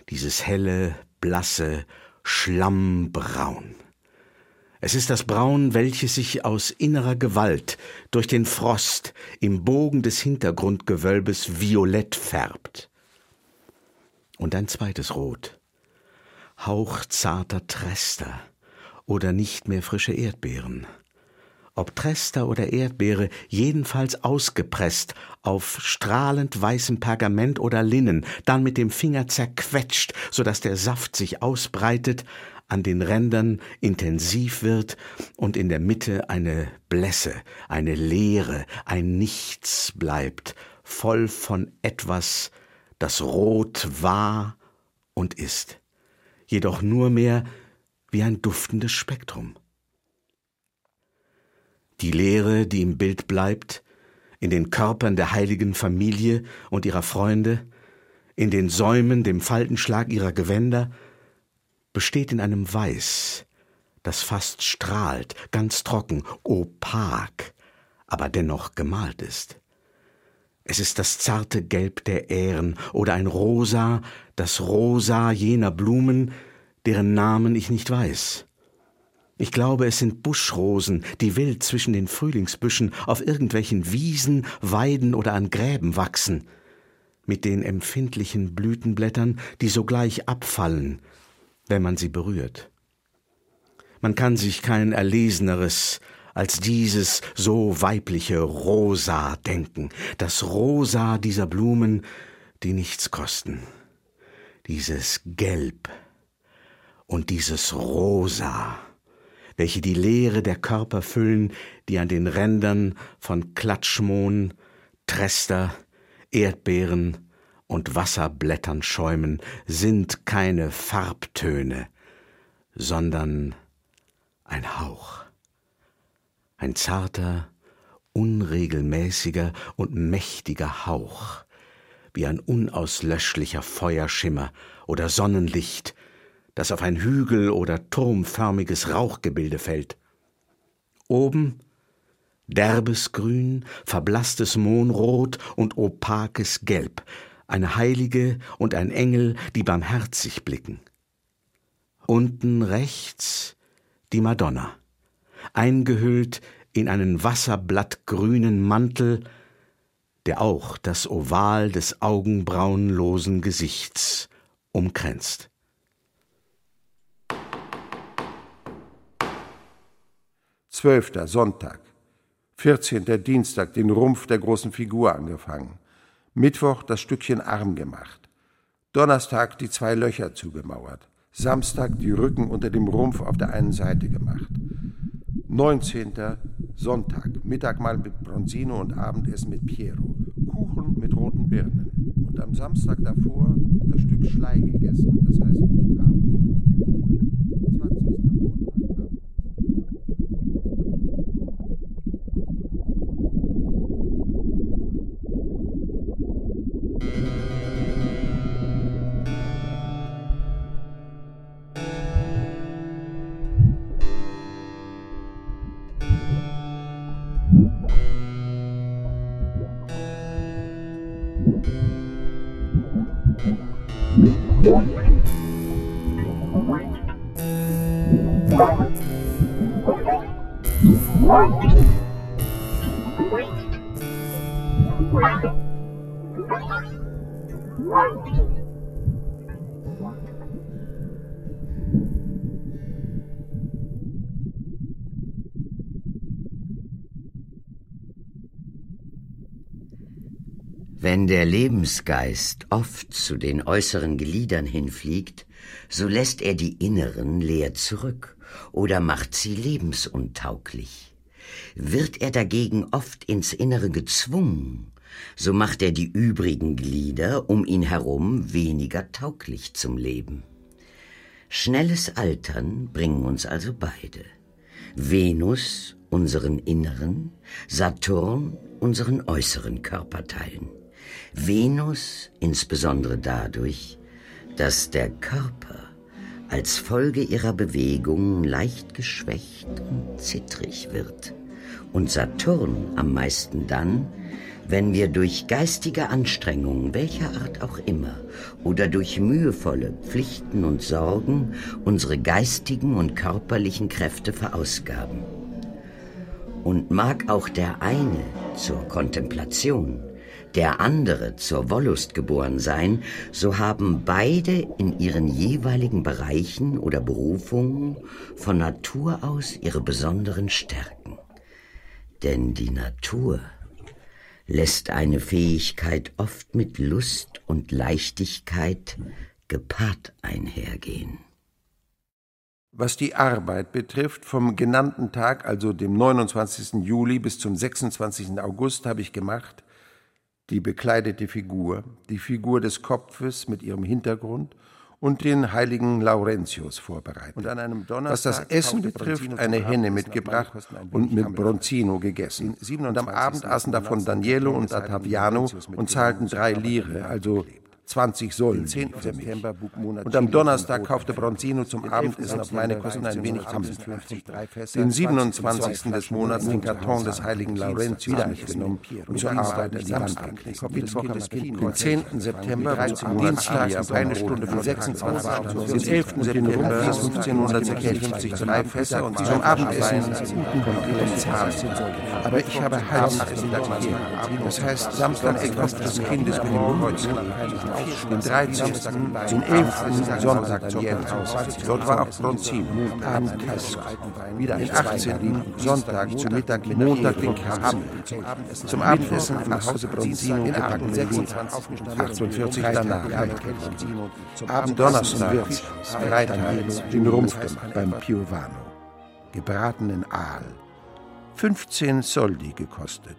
Dieses helle, blasse Schlammbraun. Es ist das Braun, welches sich aus innerer Gewalt durch den Frost im Bogen des Hintergrundgewölbes violett färbt. Und ein zweites Rot, hauchzarter Trester oder nicht mehr frische Erdbeeren. Ob Trester oder Erdbeere, jedenfalls ausgepresst auf strahlend weißem Pergament oder Linnen, dann mit dem Finger zerquetscht, so dass der Saft sich ausbreitet, an den Rändern intensiv wird und in der Mitte eine Blässe, eine Leere, ein Nichts bleibt, voll von etwas, das rot war und ist, jedoch nur mehr wie ein duftendes Spektrum. Die Leere, die im Bild bleibt, in den Körpern der heiligen Familie und ihrer Freunde, in den Säumen, dem Faltenschlag ihrer Gewänder, besteht in einem Weiß, das fast strahlt, ganz trocken, opak, aber dennoch gemalt ist. Es ist das zarte Gelb der Ähren oder ein Rosa, das Rosa jener Blumen, deren Namen ich nicht weiß. Ich glaube, es sind Buschrosen, die wild zwischen den Frühlingsbüschen auf irgendwelchen Wiesen, Weiden oder an Gräben wachsen, mit den empfindlichen Blütenblättern, die sogleich abfallen, wenn man sie berührt. Man kann sich kein erleseneres als dieses so weibliche Rosa denken, das Rosa dieser Blumen, die nichts kosten, dieses Gelb und dieses Rosa, welche die Leere der Körper füllen, die an den Rändern von Klatschmohn, Trester, Erdbeeren und Wasserblättern schäumen, sind keine Farbtöne, sondern ein Hauch, ein zarter, unregelmäßiger und mächtiger Hauch, wie ein unauslöschlicher Feuerschimmer oder Sonnenlicht, das auf ein Hügel- oder turmförmiges Rauchgebilde fällt. Oben derbes Grün, verblasstes Mohnrot und opakes Gelb, eine Heilige und ein Engel, die barmherzig blicken. Unten rechts die Madonna, eingehüllt in einen wasserblattgrünen Mantel, der auch das Oval des augenbrauenlosen Gesichts umkränzt. Zwölfter Sonntag. Vierzehnter Dienstag, den Rumpf der großen Figur angefangen. Mittwoch das Stückchen Arm gemacht. Donnerstag die zwei Löcher zugemauert. Samstag die Rücken unter dem Rumpf auf der einen Seite gemacht. 19. Sonntag, Mittagmahl mit Bronzino und Abendessen mit Piero. Kuchen mit roten Birnen. Und am Samstag davor das Stück Schlei gegessen, das heißt Abend What? Wenn der Lebensgeist oft zu den äußeren Gliedern hinfliegt, so lässt er die inneren leer zurück oder macht sie lebensuntauglich. Wird er dagegen oft ins Innere gezwungen, so macht er die übrigen Glieder um ihn herum weniger tauglich zum Leben. Schnelles Altern bringen uns also beide. Venus unseren inneren, Saturn unseren äußeren Körperteilen. Venus insbesondere dadurch, dass der Körper als Folge ihrer Bewegungen leicht geschwächt und zittrig wird und Saturn am meisten dann, wenn wir durch geistige Anstrengungen welcher Art auch immer oder durch mühevolle Pflichten und Sorgen unsere geistigen und körperlichen Kräfte verausgaben. Und mag auch der eine zur Kontemplation, der andere zur Wollust geboren sein, so haben beide in ihren jeweiligen Bereichen oder Berufungen von Natur aus ihre besonderen Stärken. Denn die Natur lässt eine Fähigkeit oft mit Lust und Leichtigkeit gepaart einhergehen. Was die Arbeit betrifft, vom genannten Tag, also dem 29. Juli bis zum 26. August, habe ich gemacht die bekleidete Figur, die Figur des Kopfes mit ihrem Hintergrund und den heiligen Laurentius vorbereitet. Und an einem Was das Essen betrifft, eine Henne mitgebracht und mit Bronzino gegessen. Und am Abend aßen davon Danielo und Ottaviano und zahlten drei Lire, also 20 Soll. 10. September Und am Donnerstag kaufte Bronzino zum Abendessen auf meine Kosten ein wenig Hammel. Den 27. des Monats den Karton des heiligen Laurentius wieder mitgenommen und zur Arbeit an die geklebt. Den 10. September und am Dienstag eine Stunde von 26. Den 11. September 1556 drei Fässer und zum Abendessen Aber ich habe Halsessen Das heißt, Samstag etwas des Kindes bin ich den 13., den 11. Sonntag zur Jährhaus. Dort war auch Bronzin, Abendessen. Den 18. Sonntag zu Mittag, Montag den Abend. Zum Abendessen im Hause Bronzino gebacken 48 danach. Abend Donnerstag, Freitag, den Rumpf gemacht beim Piovano. Gebratenen Aal. 15 Soldi gekostet.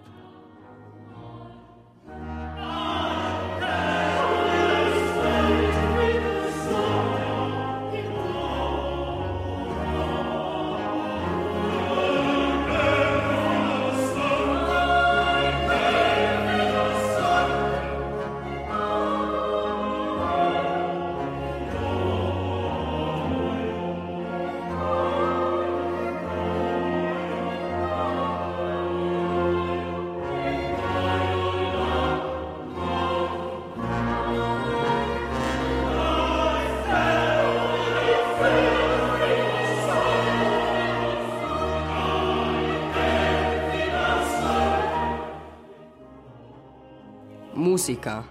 Musiker,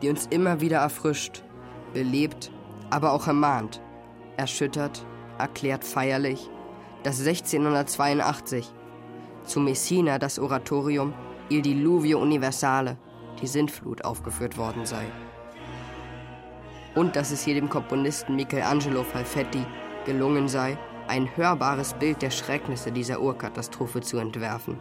die uns immer wieder erfrischt, belebt, aber auch ermahnt, erschüttert, erklärt feierlich, dass 1682 zu Messina das Oratorium Il Diluvio Universale, die Sintflut, aufgeführt worden sei. Und dass es hier dem Komponisten Michelangelo Falfetti gelungen sei, ein hörbares Bild der Schrecknisse dieser Urkatastrophe zu entwerfen.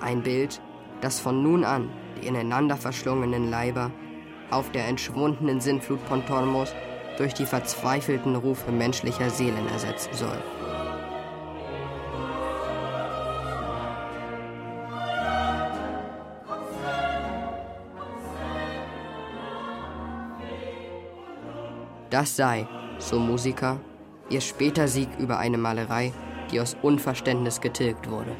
Ein Bild, das von nun an die ineinander verschlungenen Leiber auf der entschwundenen Sintflut Pontormos durch die verzweifelten Rufe menschlicher Seelen ersetzen soll. Das sei, so Musiker, ihr später Sieg über eine Malerei, die aus Unverständnis getilgt wurde.